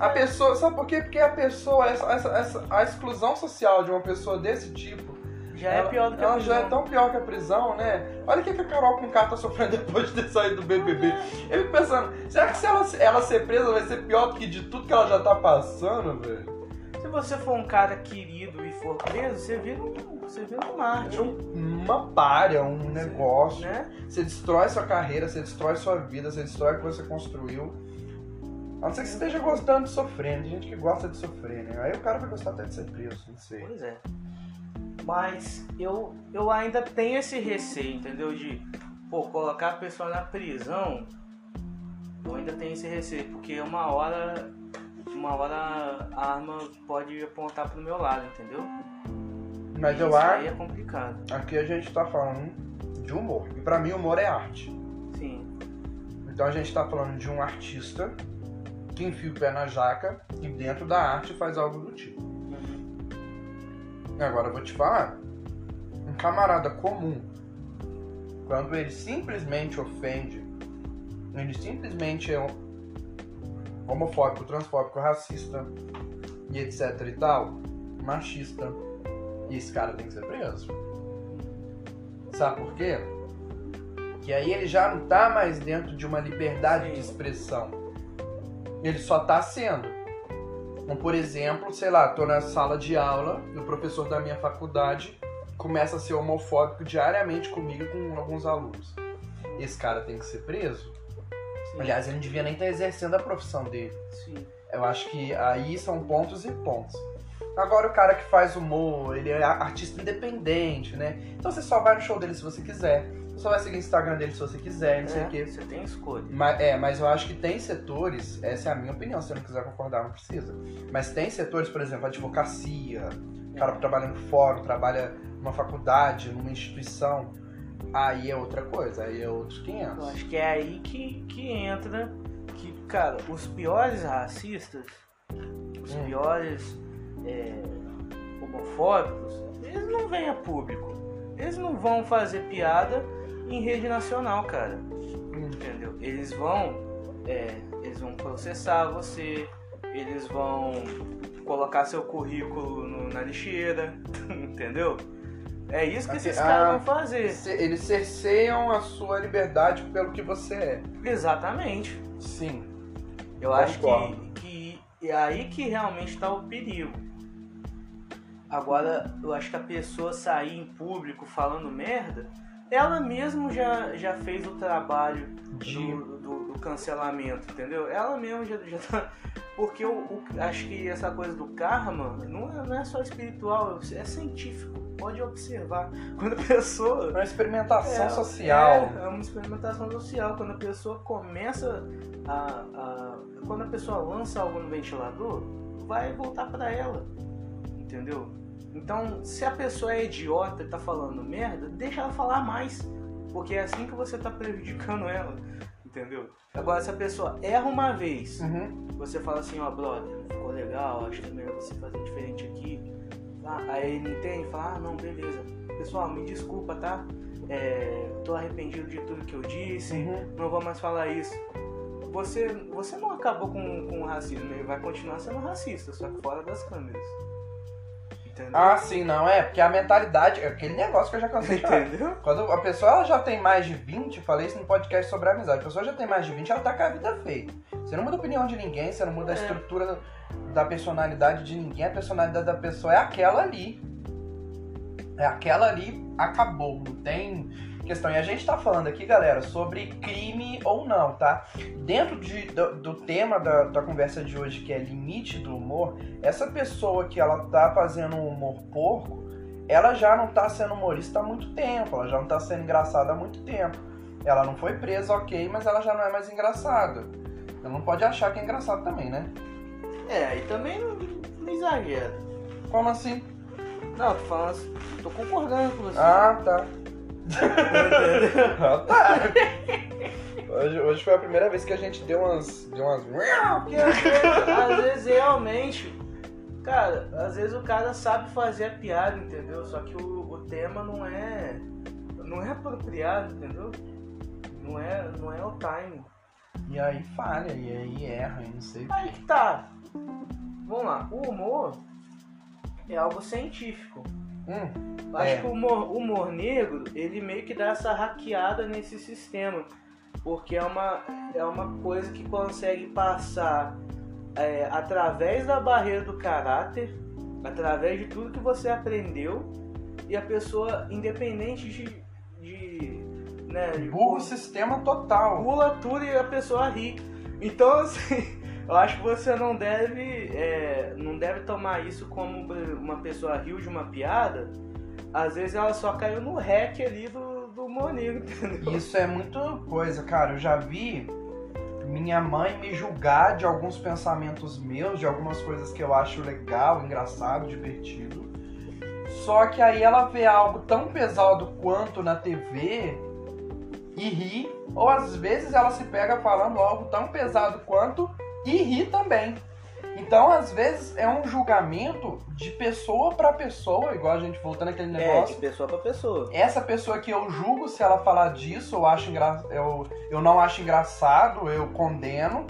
A pessoa, sabe por quê? Porque a pessoa, essa, essa, essa- a exclusão social de uma pessoa desse tipo, Já ela, é pior do que a ela já é prisão. tão pior que a prisão, né? Olha o que que a Carol com tá sofrendo depois de ter saído do BBB. Eu fico pensando, será que se ela, ela ser presa vai ser pior do que de tudo que ela já tá passando, velho? Se você for um cara querido e for preso, você vira um, você vira um Marte. É um- uma párea, um negócio. Né? Você destrói sua carreira, você destrói sua vida, você destrói o que você construiu. A não ser que você esteja gostando de sofrer, tem gente que gosta de sofrer, né? Aí o cara vai gostar até de ser preso, não sei. Pois é. Mas eu, eu ainda tenho esse receio, entendeu? De, pô, colocar a pessoa na prisão. Eu ainda tenho esse receio, porque uma hora. Uma hora a arma pode apontar pro meu lado, entendeu? Mas eu Isso acho. aí é complicado. Aqui a gente tá falando de humor. E pra mim, humor é arte. Sim. Então a gente tá falando de um artista que enfia o pé na jaca e dentro da arte faz algo do tipo. E agora eu vou te falar, um camarada comum, quando ele simplesmente ofende, ele simplesmente é homofóbico, transfóbico, racista e etc e tal, machista, e esse cara tem que ser preso. Sabe por quê? Que aí ele já não tá mais dentro de uma liberdade Sim. de expressão. Ele só tá sendo. Como, por exemplo, sei lá, tô na sala de aula e o professor da minha faculdade começa a ser homofóbico diariamente comigo e com alguns alunos. Esse cara tem que ser preso. Sim. Aliás, ele não devia nem estar exercendo a profissão dele. Sim. Eu acho que aí são pontos e pontos. Agora o cara que faz humor, ele é artista independente, né? Então você só vai no show dele se você quiser. Você só vai seguir o Instagram dele se você quiser, não sei É, o quê. Você tem escolha. Mas, é, mas eu acho que tem setores, essa é a minha opinião, se você não quiser concordar, não precisa. Mas tem setores, por exemplo, advocacia, o cara que trabalha no fórum, trabalha numa faculdade, numa instituição, aí é outra coisa, aí é outros Eu 500. acho que é aí que, que entra que, cara, os piores racistas, os Hum. piores é, homofóbicos, eles não vêm a público. Eles não vão fazer piada em rede nacional, cara. Entendeu? Eles vão. é, eles vão processar você, eles vão colocar seu currículo no- na lixeira, entendeu? É isso que esses Ah, caras vão fazer. Eles cerceiam a sua liberdade pelo que você é. Exatamente. Sim. Eu acho Concordo. que, que é aí que realmente está o perigo. Agora, eu acho que a pessoa sair em público falando merda, ela mesmo já, já fez o trabalho De- do, do- do cancelamento, entendeu? Ela mesmo já, já tá. Porque eu, o- acho que essa coisa do karma não é, não é só espiritual, é científico. Pode observar. Quando a pessoa. Uma experimentação É, social. É, é uma experimentação social. Quando a pessoa começa a, a- Quando a pessoa lança algo no ventilador, vai voltar pra ela. Entendeu? Então, se a pessoa é idiota e tá falando merda, deixa ela falar mais. Porque é assim que você tá prejudicando ela. Entendeu? Agora, se a pessoa erra uma vez, Uhum. você fala assim, ó, brother, não ficou legal, acho que é melhor você fazer diferente aqui. Ah, aí ele entende e fala, ah, não, beleza. Pessoal, me desculpa, tá? É, tô arrependido de tudo que eu disse, Uhum. não vou mais falar isso. Você, você não acabou com, com o racismo, ele vai continuar sendo racista, só que fora das câmeras. Entendeu? Ah, sim, não, é, porque a mentalidade, é aquele negócio que eu já cansei de falar. Entendeu? Quando a pessoa ela já tem mais de 20, falei isso no podcast sobre amizade, a pessoa já tem mais de 20, ela tá com a vida feita. Você não muda a opinião de ninguém, você não muda a É. estrutura da personalidade de ninguém, a personalidade da pessoa é aquela ali. É aquela ali, acabou, não tem questão. E a gente tá falando aqui, galera, sobre crime ou não, tá? Dentro de- do, do tema da, da conversa de hoje, que é limite do humor, essa pessoa que ela tá fazendo um humor porco, ela já não tá sendo humorista há muito tempo, ela já não tá sendo engraçada há muito tempo. Ela não foi presa, ok, mas ela já não é mais engraçada. Ela não pode achar que é engraçado também, né? É, aí também não, não exagera. Como assim? Não, tô falando assim, tô concordando com você. Ah, tá. Hoje, hoje foi a primeira vez que a gente deu umas. Deu umas. Porque às vezes, às vezes realmente, cara, às vezes o cara sabe fazer a piada, entendeu? Só que o, o tema não é. não é apropriado, entendeu? Não é, não é o time. E aí falha, e aí erra, e não sei o Aí que tá. Vamos lá, o humor é algo científico. Hum, Acho É. que o humor, o humor negro, ele meio que dá essa hackeada nesse sistema. Porque é uma, é uma coisa que consegue passar é, através da barreira do caráter, através de tudo que você aprendeu, e a pessoa, independente de. de né, de- burro sistema total. pula tudo e a pessoa ri. Então, assim, Eu acho que você não deve, é, não deve tomar isso como uma pessoa riu de uma piada. Às vezes ela só caiu no rec ali do, do entendeu? Isso é muito coisa, cara. Eu já vi minha mãe me julgar de alguns pensamentos meus, de algumas coisas que eu acho legal, engraçado, divertido. Só que aí ela vê algo tão pesado quanto na TV e ri, ou às vezes ela se pega falando algo tão pesado quanto e ri também. Então, às vezes, é um julgamento de pessoa para pessoa, igual a gente voltando aquele É, negócio. de pessoa pra pessoa. Essa pessoa que eu julgo, se ela falar disso, eu, acho engra... eu, eu não acho engraçado, eu condeno.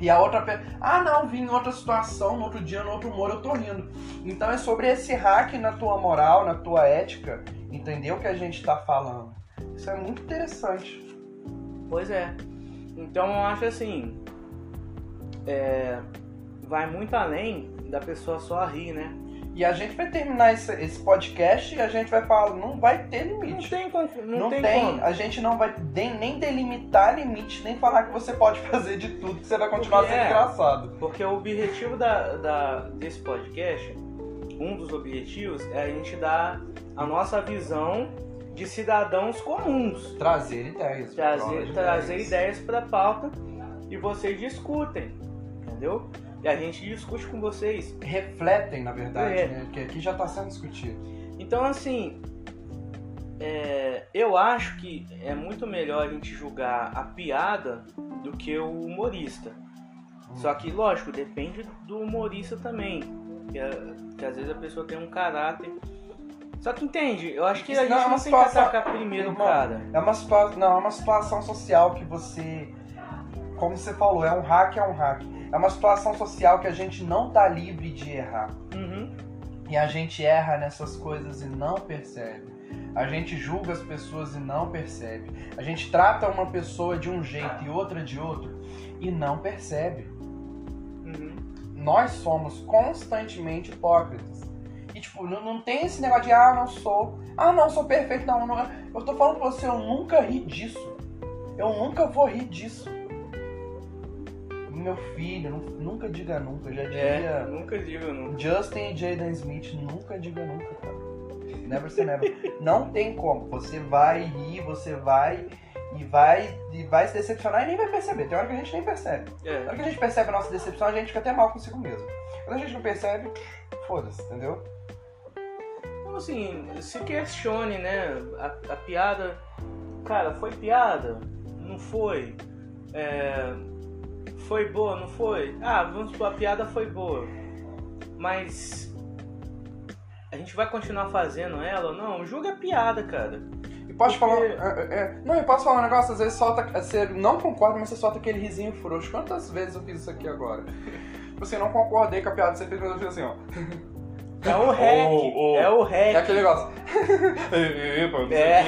E a outra pessoa, ah não, vim em outra situação, no outro dia, no outro humor, eu tô rindo. Então é sobre esse hack na tua moral, na tua ética, entendeu? Que a gente tá falando. Isso é muito interessante. Pois é. Então eu acho assim. É, vai muito além da pessoa só rir, né? E a gente vai terminar esse, esse podcast e a gente vai falar, não vai ter Não limite. tem, como- não Não, tem, tem, a gente não vai de- nem delimitar limite, nem falar que você pode fazer de tudo, que você vai continuar Porque sendo é. engraçado. Porque o objetivo da, da- desse podcast, um dos objetivos, é a gente dar a nossa visão de cidadãos comuns. Trazer ideias. Trazer, trazer ideias para pauta e vocês discutem, entendeu? E a gente discute com vocês. Refletem, na verdade, É. né? Porque aqui já está sendo discutido. Então, assim, é, eu acho que é muito melhor a gente julgar a piada do que o humorista. Só que, lógico, depende do humorista também. Que, é- que às vezes a pessoa tem um caráter. Só que entende, eu acho que a gente não é não, uma tem que situação- atacar primeiro o cara. É uma situação. Não, é uma situação social que você. Como você falou, é um hack, é um hack. É uma situação social que a gente não tá livre de errar. Uhum. E a gente erra nessas coisas e não percebe. A gente julga as pessoas e não percebe. A gente trata uma pessoa de um jeito e outra de outro e não percebe. Uhum. Nós somos constantemente hipócritas. E tipo, não, não tem esse negócio de ah, não sou. Ah, não, sou perfeito. Não, não. Eu tô falando pra você, eu nunca ri disso. Eu nunca vou rir disso. Meu filho, nu- nunca diga nunca. Eu já É, diria. nunca digo nunca. Justin e Jaden Smith, nunca diga nunca, cara. Never say never. Não tem como. Você vai rir, você vai e vai e vai se decepcionar e nem vai perceber. Tem hora que a gente nem percebe. Na É. hora que a gente percebe a nossa decepção, a gente fica até mal consigo mesmo. Quando a gente não percebe, foda-se, entendeu? Então, assim, se questione, né? A, a piada. Cara, foi piada? Não foi? É, foi boa? Não foi? Ah, vamos supor, a piada foi boa. Mas. A gente vai continuar fazendo ela ou não? Julga a piada, cara. E posso Porque- falar. é, é, é, não, eu posso falar um negócio, às vezes solta. Você não concorda, mas você solta aquele risinho frouxo. Quantas vezes eu fiz isso aqui agora? Você não concordei com a piada que você fez, mas eu fiz assim, ó. É o rec. Oh, oh. É o É rec. aquele negócio. É.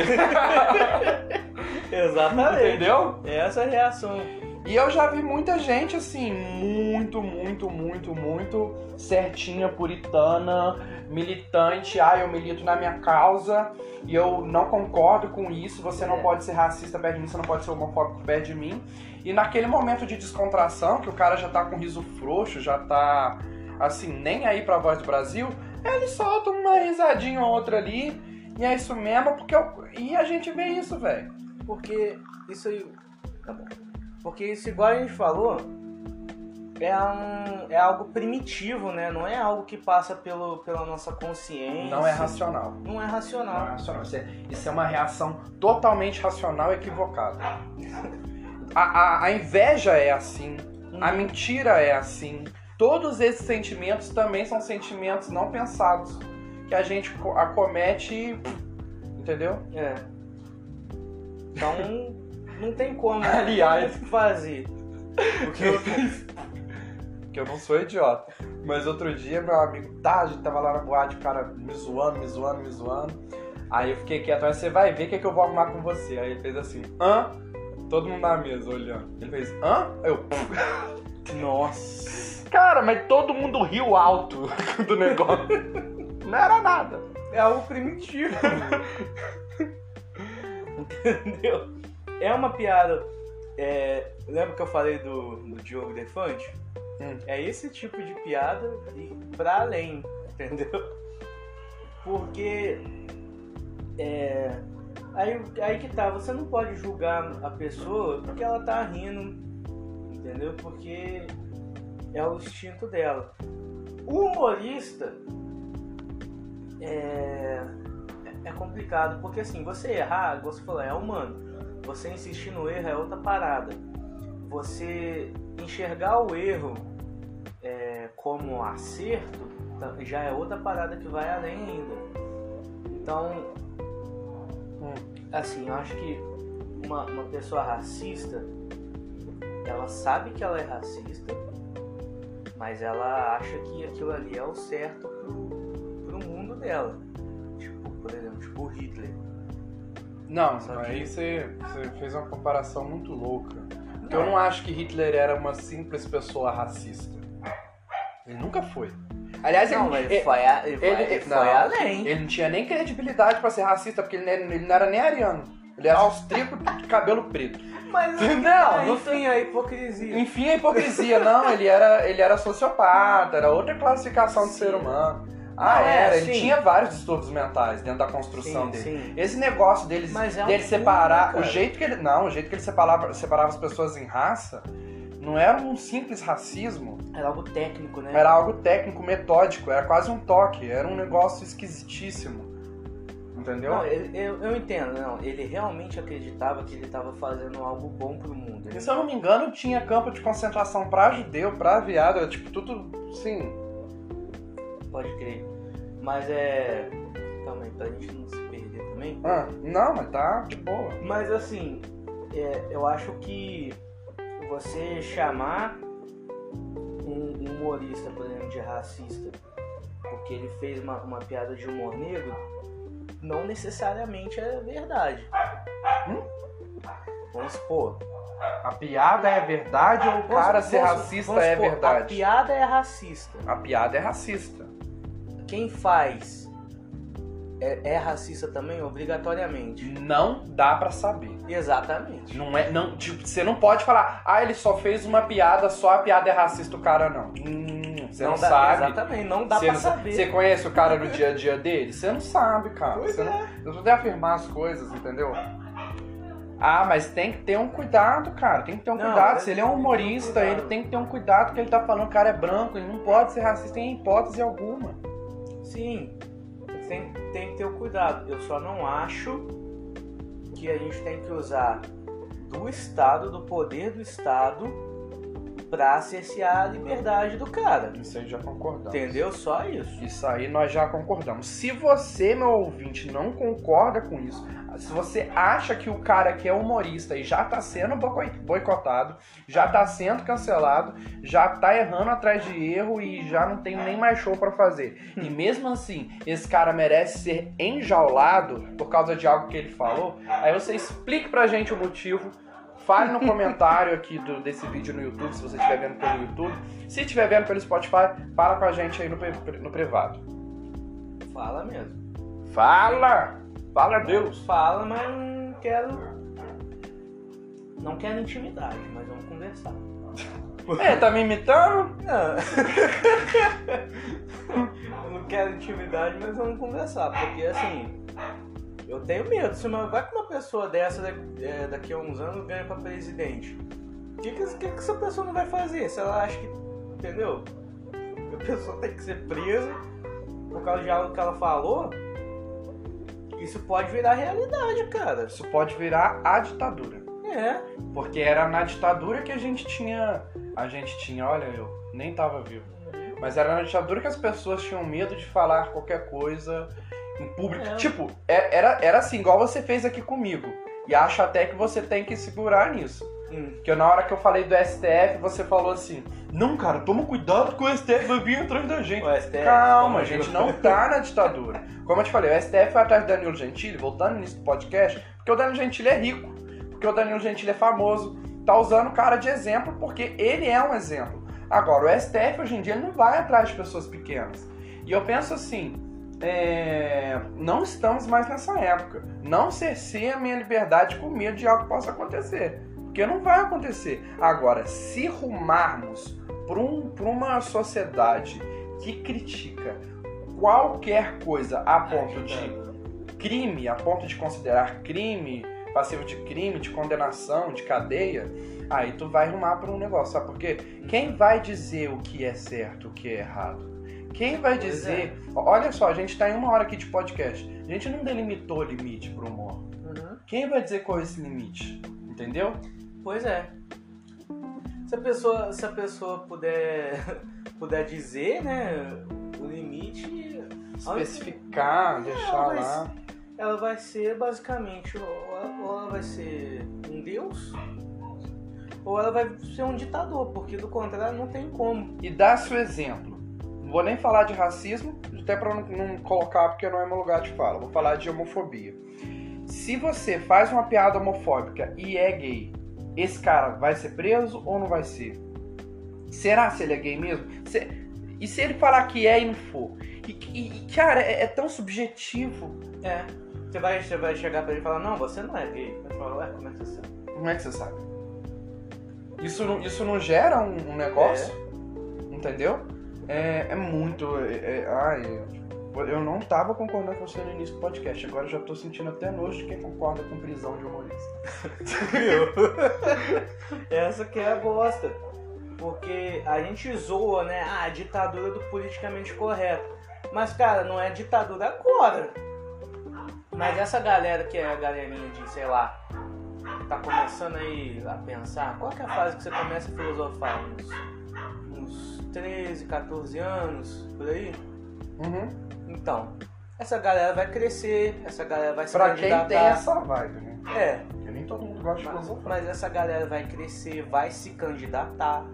Exatamente. Entendeu? Essa é a reação. E eu já vi muita gente assim, muito, muito, muito, muito certinha, puritana, militante. Ah, eu milito na minha causa e eu não concordo com isso. Você não É. pode ser racista perto de mim, você não pode ser homofóbico perto de mim. E naquele momento de descontração, que o cara já tá com riso frouxo, já tá assim, nem aí pra voz do Brasil, ele solta uma risadinha ou outra ali. E é isso mesmo, porque eu... E a gente vê isso, velho. Porque isso aí. Tá bom. Porque isso, igual a gente falou, é, um, é algo primitivo, né? Não é algo que passa pelo, pela nossa consciência. Não é racional. Não é Não é racional. racional. Isso é, isso é uma reação totalmente racional equivocada. A, a, a inveja é assim, a mentira é assim. Todos esses sentimentos também são sentimentos não pensados que a gente co- acomete. Entendeu? É. Então, não tem como Aliás. fazer. O que eu fiz? Que eu não sou idiota. Mas outro dia, meu amigo, tá, a gente tava lá na boate, o cara me zoando, me zoando, me zoando. Aí eu fiquei quieto, mas você vai ver o que, é que eu vou arrumar com você. Aí ele fez assim, hã? Todo mundo na mesa olhando. Ele fez, hã? Eu, Nossa. cara, mas todo mundo riu alto do negócio. Não era nada. É algo primitivo. Entendeu? É uma piada é, lembra que eu falei do, do Diogo Defante? Hum. É esse tipo de piada e pra além, entendeu? Porque é, aí, aí que tá, você não pode julgar a pessoa porque ela tá rindo, entendeu? Porque é o instinto dela. O humorista é, é complicado, porque assim, você errar, você falou, é humano. Você insistir no erro é outra parada. Você enxergar o erro é, como acerto tá- já é outra parada que vai além ainda. Então, Hum. assim, eu acho que uma, uma pessoa racista, ela sabe que ela é racista, mas ela acha que aquilo ali é o certo pro, pro mundo dela. Tipo, por exemplo, tipo o Hitler. Não, que- aí você, você fez uma comparação muito louca. Porque eu não acho que Hitler era uma simples pessoa racista. Ele nunca foi. Aliás, Não, ele, ele, foi, a, ele, ele- ele foi não, além. ele não tinha nem credibilidade pra ser racista, porque ele, ele não era nem ariano. Ele era austríaco de cabelo preto. Mas Não, não enfim, a hipocrisia. Enfim, a hipocrisia. Não, ele era, ele era sociopata, era outra classificação de Sim. ser humano. Ah, Não, é, era. Ele sim. tinha vários distúrbios mentais dentro da construção Sim, dele. sim. Esse negócio deles, é um dele filme, separar. cara. O jeito que ele. Não, o jeito que ele separava, separava as pessoas em raça não era um simples racismo. Era algo técnico, né? Era algo técnico, metódico, era quase um toque, era um negócio esquisitíssimo. Entendeu? Não, ele- eu, eu entendo, não. Ele realmente acreditava que ele estava fazendo algo bom pro mundo. Ele- E se eu não me engano, tinha campo de concentração pra judeu, pra viado, era tipo tudo. Sim. Pode crer. Mas é. Calma aí, pra gente não se perder também. Ah, não, mas tá de boa. Mas assim, é, eu acho que você chamar um um humorista, por exemplo, de racista, porque ele fez uma, uma piada de humor negro, não necessariamente é verdade. Hum? Vamos supor. A piada é verdade ou o cara ser racista vamos é supor, A verdade? piada é racista. A piada é racista. Quem faz é, é racista também, obrigatoriamente. Não dá pra saber. Exatamente. Não é, não, tipo, você não pode falar, ah, ele só fez uma piada, só a piada é racista o cara não. Hum, você não, dá, sabe. Exatamente, não dá Você pra não sa- saber. Você conhece o cara no dia a dia dele? Você não sabe, cara. Pois você é. não, eu vou afirmar as coisas, entendeu? Ah, mas tem que ter um cuidado, cara. Tem que ter um Não, cuidado. é- Se ele é um tem que um humorista, cuidado. ele tem que ter um cuidado que ele tá falando, o cara é branco, ele não pode ser racista em hipótese alguma. Sim, tem, tem que ter o cuidado. Eu só não acho que a gente tem que usar do Estado, do poder do Estado, pra cercear a liberdade do cara. Isso aí já concordamos. Entendeu? Só isso. Isso aí nós já concordamos. Se você, meu ouvinte, não concorda com isso, se você acha que o cara que é humorista e já tá sendo boi- boicotado, já tá sendo cancelado, já tá errando atrás de erro e já não tem nem mais show pra fazer. E mesmo assim, esse cara merece ser enjaulado por causa de algo que ele falou, aí você explique pra gente o motivo. Fale no comentário aqui do- desse vídeo no YouTube, se você estiver vendo pelo YouTube. Se estiver vendo pelo Spotify, fala com a gente aí no, no privado. Fala mesmo. Fala! Fala Deus! Fala, mas não quero. Não quero intimidade, mas vamos conversar. É, tá me imitando? Não. eu não quero intimidade, mas vamos conversar. Porque assim, eu tenho medo. Se uma, vai que uma pessoa dessa é, daqui a uns anos ganha pra presidente. O que, que que essa pessoa não vai fazer? Se ela acha que. Entendeu? A pessoa tem que ser presa por causa de algo que ela falou. Isso pode virar realidade, cara. Isso pode virar a ditadura. É. Porque era na ditadura que a gente tinha. A gente tinha, olha, eu nem tava vivo. Mas era na ditadura que as pessoas tinham medo de falar qualquer coisa em público. É. Tipo, é- era, era assim, igual você fez aqui comigo. E acho até que você tem que segurar nisso. Hum. Porque na hora que eu falei do STF, você falou assim: Não, cara, toma cuidado que o STF vai vir atrás da gente. STF, Calma, a gente não tá na ditadura. Como eu te falei, o STF foi atrás do Danilo Gentili, voltando no início do podcast, porque o Danilo Gentili é rico, porque o Danilo Gentili é famoso, tá usando o cara de exemplo porque ele é um exemplo. Agora, o STF hoje em dia não vai atrás de pessoas pequenas. E eu penso assim, é, não estamos mais nessa época. Não cerceie a minha liberdade com medo de algo que possa acontecer. Porque não vai acontecer. Agora, se rumarmos para um, uma sociedade que critica qualquer coisa a ponto de crime, a ponto de considerar crime, passivo de crime, de condenação, de cadeia, aí tu vai rumar para um negócio, sabe por quê? Quem vai dizer o que é certo, o que é errado? Quem vai dizer. Olha só, a gente tá em uma hora aqui de podcast. A gente não delimitou limite pro humor. Uhum. Quem vai dizer qual é esse limite? Entendeu? Pois é. Se a pessoa, se a pessoa puder, puder dizer, né, o limite, Especificar, deixar mas- lá. ela vai ser basicamente, ou ela, ou ela vai ser um deus, ou ela vai ser um ditador, porque do contrário não tem como. E dá seu exemplo. Não vou nem falar de racismo, até pra não, não colocar porque não é meu lugar de fala. Vou falar de homofobia. Se você faz uma piada homofóbica e é gay, esse cara vai ser preso ou não vai ser? Será se ele é gay mesmo? Se- E se ele falar que é e não for? E, e- cara, é, é tão subjetivo. É. Você vai, você vai chegar pra ele e falar, não, você não é gay. Ele fala, ué, como é que você sabe? Como é que você sabe? Isso, não- isso não gera um, um negócio? Entendeu? É, é muito. é- é- ai, eu não tava concordando com você no início do podcast. Agora eu já tô sentindo até nojo de quem concorda com prisão de humorista. Essa que é a bosta. Porque a gente zoa, né? Ah, a ditadura do politicamente correto. Mas, cara, não é ditadura agora. Mas essa galera que é a galerinha de, sei lá, tá começando aí a pensar, qual que é a fase que você começa a filosofar? Uns, uns 13, 14 anos, por aí? Uhum. Então, essa galera vai crescer, essa galera vai se Pra quem candidatar. tem essa vibe, né? É, Porque nem todo mundo gosta de mas, filosofar. mas essa galera vai crescer, vai se candidatar,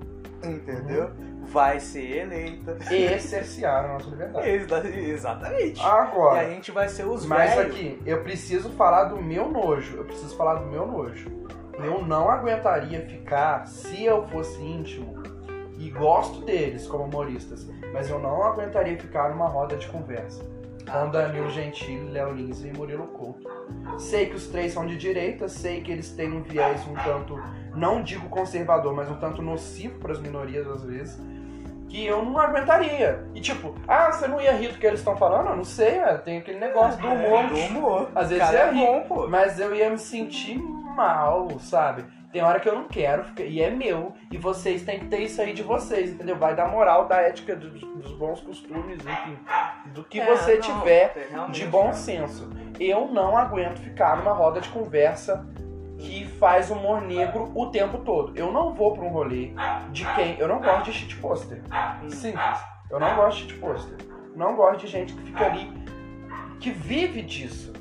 entendeu? Vai ser eleita. E cercearam a nossa liberdade. Exa- Exatamente. E Agora, a gente vai ser os mas velhos. aqui, eu preciso falar do meu nojo. Eu preciso falar do meu nojo. Eu não aguentaria ficar, se eu fosse íntimo, e gosto deles como humoristas, mas eu não aguentaria ficar numa roda de conversa. Com Danilo Gentili, Léo Lins e Murilo Couto. Sei que os três são de direita, sei que eles têm um viés um tanto, não digo conservador, mas um tanto nocivo para as minorias às vezes, que eu não aguentaria. E tipo, ah, você não ia rir do que eles estão falando? Eu não sei, é, tem aquele negócio do humor. É, do humor. Às vezes Cara, é é rir, bom, pô. Mas eu ia me sentir mal, sabe? Tem hora que eu não quero, e é meu. E vocês têm que ter isso aí de vocês, entendeu? Vai dar moral da ética dos, dos bons costumes, enfim. Do que É, você não, tiver realmente. de bom senso. Eu não aguento ficar numa roda de conversa que faz humor negro o tempo todo. Eu não vou pra um rolê de quem. Eu não gosto de shit poster. Simples. Eu não gosto de shit poster. Não gosto de gente que fica ali, que vive disso.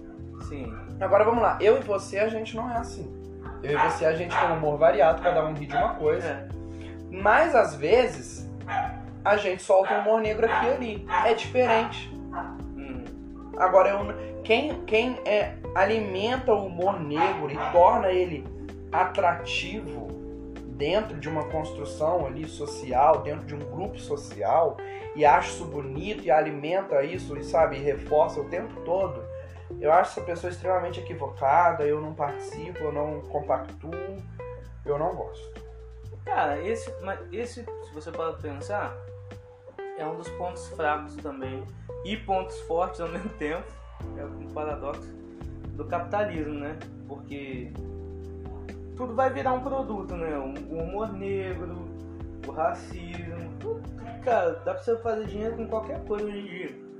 Sim. Agora vamos lá, eu e você a gente não é assim. Eu e você a gente tem um humor variado, cada um ri de uma coisa. É. Mas às vezes a gente solta um humor negro aqui e ali. É diferente. Hum. Agora eu, quem, quem é, alimenta o humor negro e torna ele atrativo dentro de uma construção ali social, dentro de um grupo social, e acha isso bonito e alimenta isso, e sabe, e reforça o tempo todo, eu acho essa pessoa extremamente equivocada, eu não participo, eu não compactuo, eu não gosto. Cara, esse, mas esse, se você para pensar, é um dos pontos fracos também e pontos fortes ao mesmo tempo. É um paradoxo do capitalismo, né? Porque tudo vai virar um produto, né? O humor negro, o racismo, tudo, cara, dá pra você fazer dinheiro com qualquer coisa hoje em dia.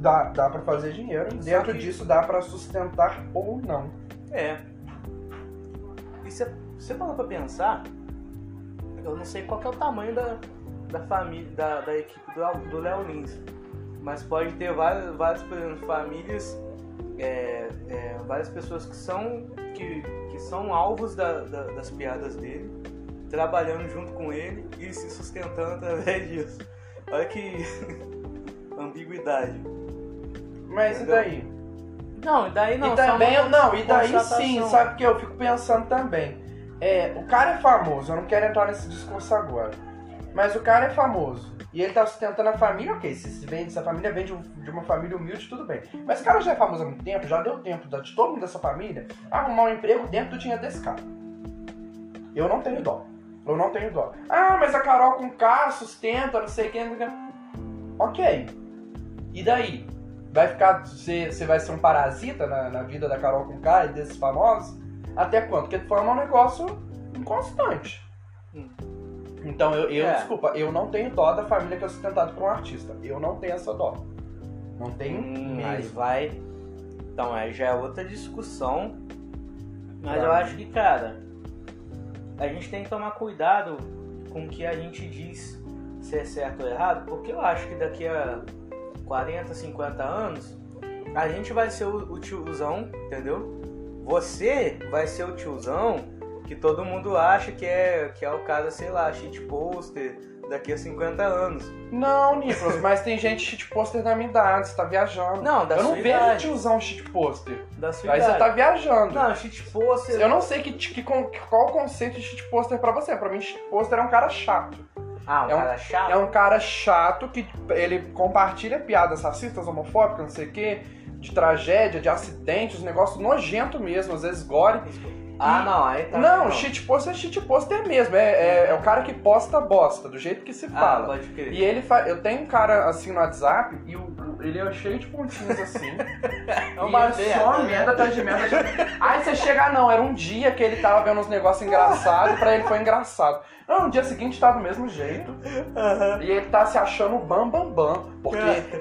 Dá, dá para fazer dinheiro, Só dentro disso dá para sustentar ou não. É. E se você parar pra pensar, eu não sei qual é o tamanho da, da família, da, da equipe do, do Léo Lins. Mas pode ter várias, várias por exemplo, famílias, é, é, várias pessoas que são, que, que são alvos da- da- das piadas dele, trabalhando junto com ele e se sustentando através disso. Olha que ambiguidade. Mas Entendeu? e daí? Não, e daí não. e também, uma não, e daí sim, sabe o que eu fico pensando também? É, o cara é famoso, eu não quero entrar nesse discurso agora. Mas o cara é famoso. E ele tá sustentando a família, ok. Se, se, vem, se a família vem de, um- de uma família humilde, tudo bem. Mas o cara já é famoso há muito tempo, já deu tempo de todo mundo dessa família arrumar um emprego dentro do dinheiro desse cara. Eu não tenho dó. Eu não tenho dó. Ah, mas a Carol com K sustenta, não sei quem. não sei quem. Ok. E daí? Vai ficar. Você, você vai ser um parasita na, na vida da Carol com K e desses famosos? Até quando? Porque forma um negócio inconstante. Hum. Então, eu, eu É. desculpa, eu não tenho dó da família que é sustentada por um artista. Eu não tenho essa dó. Não tenho Hum, mesmo. mas vai. Então, aí já é outra discussão. Mas Pra eu acho que, cara, a gente tem que tomar cuidado com o que a gente diz se é certo ou errado, porque eu acho que daqui a 40, 50 anos, a gente vai ser o, o tiozão, entendeu? Você vai ser o tiozão que todo mundo acha que é, que é o cara, sei lá, shit poster daqui a 50 anos. Não, Nicolas, mas tem gente shit poster da minha idade, você tá viajando. Não, da eu não sua vejo idade. tiozão shit poster. Da sua Aí você idade. tá viajando. Não, shit poster. Eu não sei que, que, qual o conceito de shit poster pra você. Pra mim, shit poster é um cara chato. Ah, um É um- cara chato? É um cara chato que ele compartilha piadas racistas, homofóbicas, não sei o quê, de tragédia, de acidentes, um negócio nojento mesmo, às vezes gore. Ah, não, aí tá. não, shit poster é shit poster mesmo. É, é, é o cara que posta bosta, do jeito que se Ah, fala. pode crer. E ele fa... Eu tenho um cara assim no WhatsApp e o... ele é cheio de pontinhos assim. É e é só merda atrás de merda. Aí você chega, ah, não, era um dia que ele tava vendo uns negócios engraçados, pra ele foi engraçado. Não, no dia seguinte tá do mesmo jeito. E ele tá se achando bam bam bam. Porque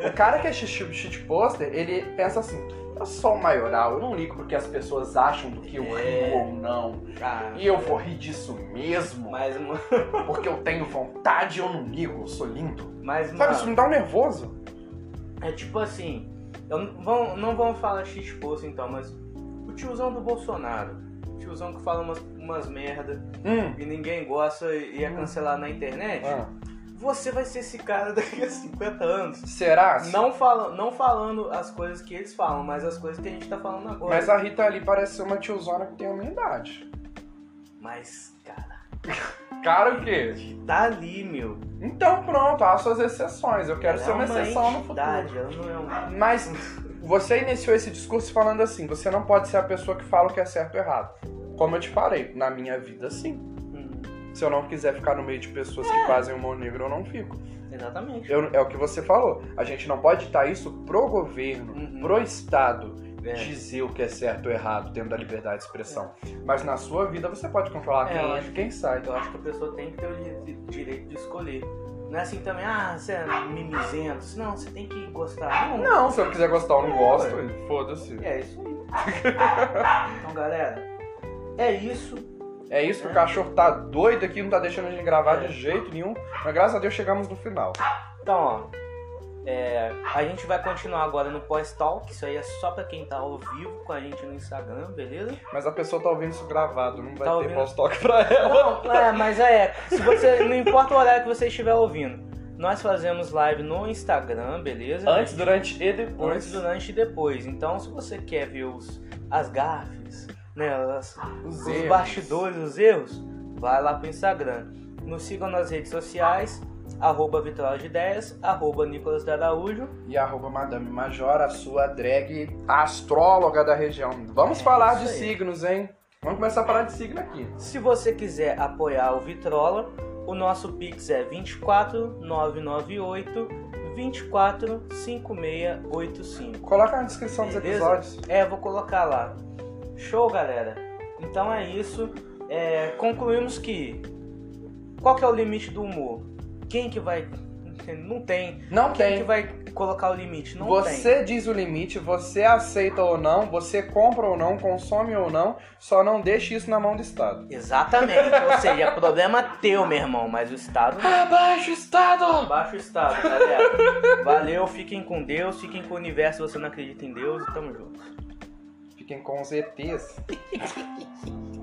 o cara que é shit, shit poster, ele pensa assim. Eu sou o maioral, eu não ligo porque as pessoas acham do que eu É. rio ou não. Ah, E eu vou rir disso mesmo. mas, mano, Porque eu tenho vontade, eu não ligo, eu sou lindo. mas, Sabe, isso mano, me dá um nervoso. é tipo assim, eu não, vão, não vamos falar post então, mas o tiozão do Bolsonaro, o tiozão que fala umas, umas merda Hum. e ninguém gosta e é cancelado na internet, Ah. Você vai ser esse cara daqui a 50 anos. Será? Não, fala, não falando as coisas que eles falam, mas as coisas que a gente tá falando agora. Mas a Rita ali parece ser uma tiozona que tem a minha idade. Mas, cara, Cara, o quê? tá ali, meu. Então pronto, há suas exceções. Eu quero Ela ser é uma exceção no futuro. entidade, Ela não é um... Mas você iniciou esse discurso falando assim: você não pode ser a pessoa que fala o que é certo ou errado. Como eu te falei, na minha vida, sim. Se eu não quiser ficar no meio de pessoas que fazem humor negro, eu não fico. exatamente. Eu- é o que você falou. A gente não pode ditar isso pro governo, Uhum. pro Estado, É. dizer o que é certo ou errado, dentro da liberdade de expressão. Mas na sua vida você pode controlar É, quem eu entra e quem sai. Eu acho que a pessoa tem que ter o di- direito de escolher. Não é assim também, ah, você é mimizento. Não, você tem que gostar. Não, Não, se eu quiser gostar ou não É, gosto, foda-se. É isso aí. então, galera, é isso. É isso que o cachorro tá doido aqui, não tá deixando a gente gravar de jeito nenhum. Mas graças a Deus chegamos no final. Então, ó, é, a gente vai continuar agora no pós-talk. Isso aí é só pra quem tá ao vivo com a gente no Instagram, beleza? Mas a pessoa tá ouvindo isso gravado, não vai Tá ter ouvindo? pós-toque pra ela. Não, é, mas é, se você, não importa o horário que você estiver ouvindo, nós fazemos live no Instagram, beleza? Antes, durante e depois. Antes, durante e depois. Então, se você quer ver os, as gafes, né, as- Os os bastidores, os erros, vai lá pro Instagram. Nos sigam nas redes sociais, arroba Vitória de Ideias, arroba Nicolas de Araújo. E arroba Madame Major, a sua drag astróloga da região. Vamos É falar de aí. signos, hein? Vamos começar a falar de signo aqui. Se você quiser apoiar o Vitrola, o nosso Pix é 24 998 24 5685. Coloca na descrição dos Beleza? episódios. É, vou colocar lá. Show, galera. Então é isso. É, concluímos que qual que é o limite do humor? Quem que vai não tem. Não Quem tem. que vai colocar o limite? Não você diz o limite, você aceita ou não, você compra ou não, consome ou não, só não deixe isso na mão do Estado. tem. Exatamente. Ou seja, é problema teu, meu irmão, mas o Estado não. Abaixo, Estado! Baixa o Estado, galera. Valeu, fiquem com Deus, fiquem com o universo se você não acredita em Deus e tamo junto. Fiquem com os ETs.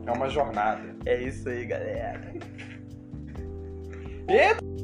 É uma jornada. É isso aí, galera. Eita!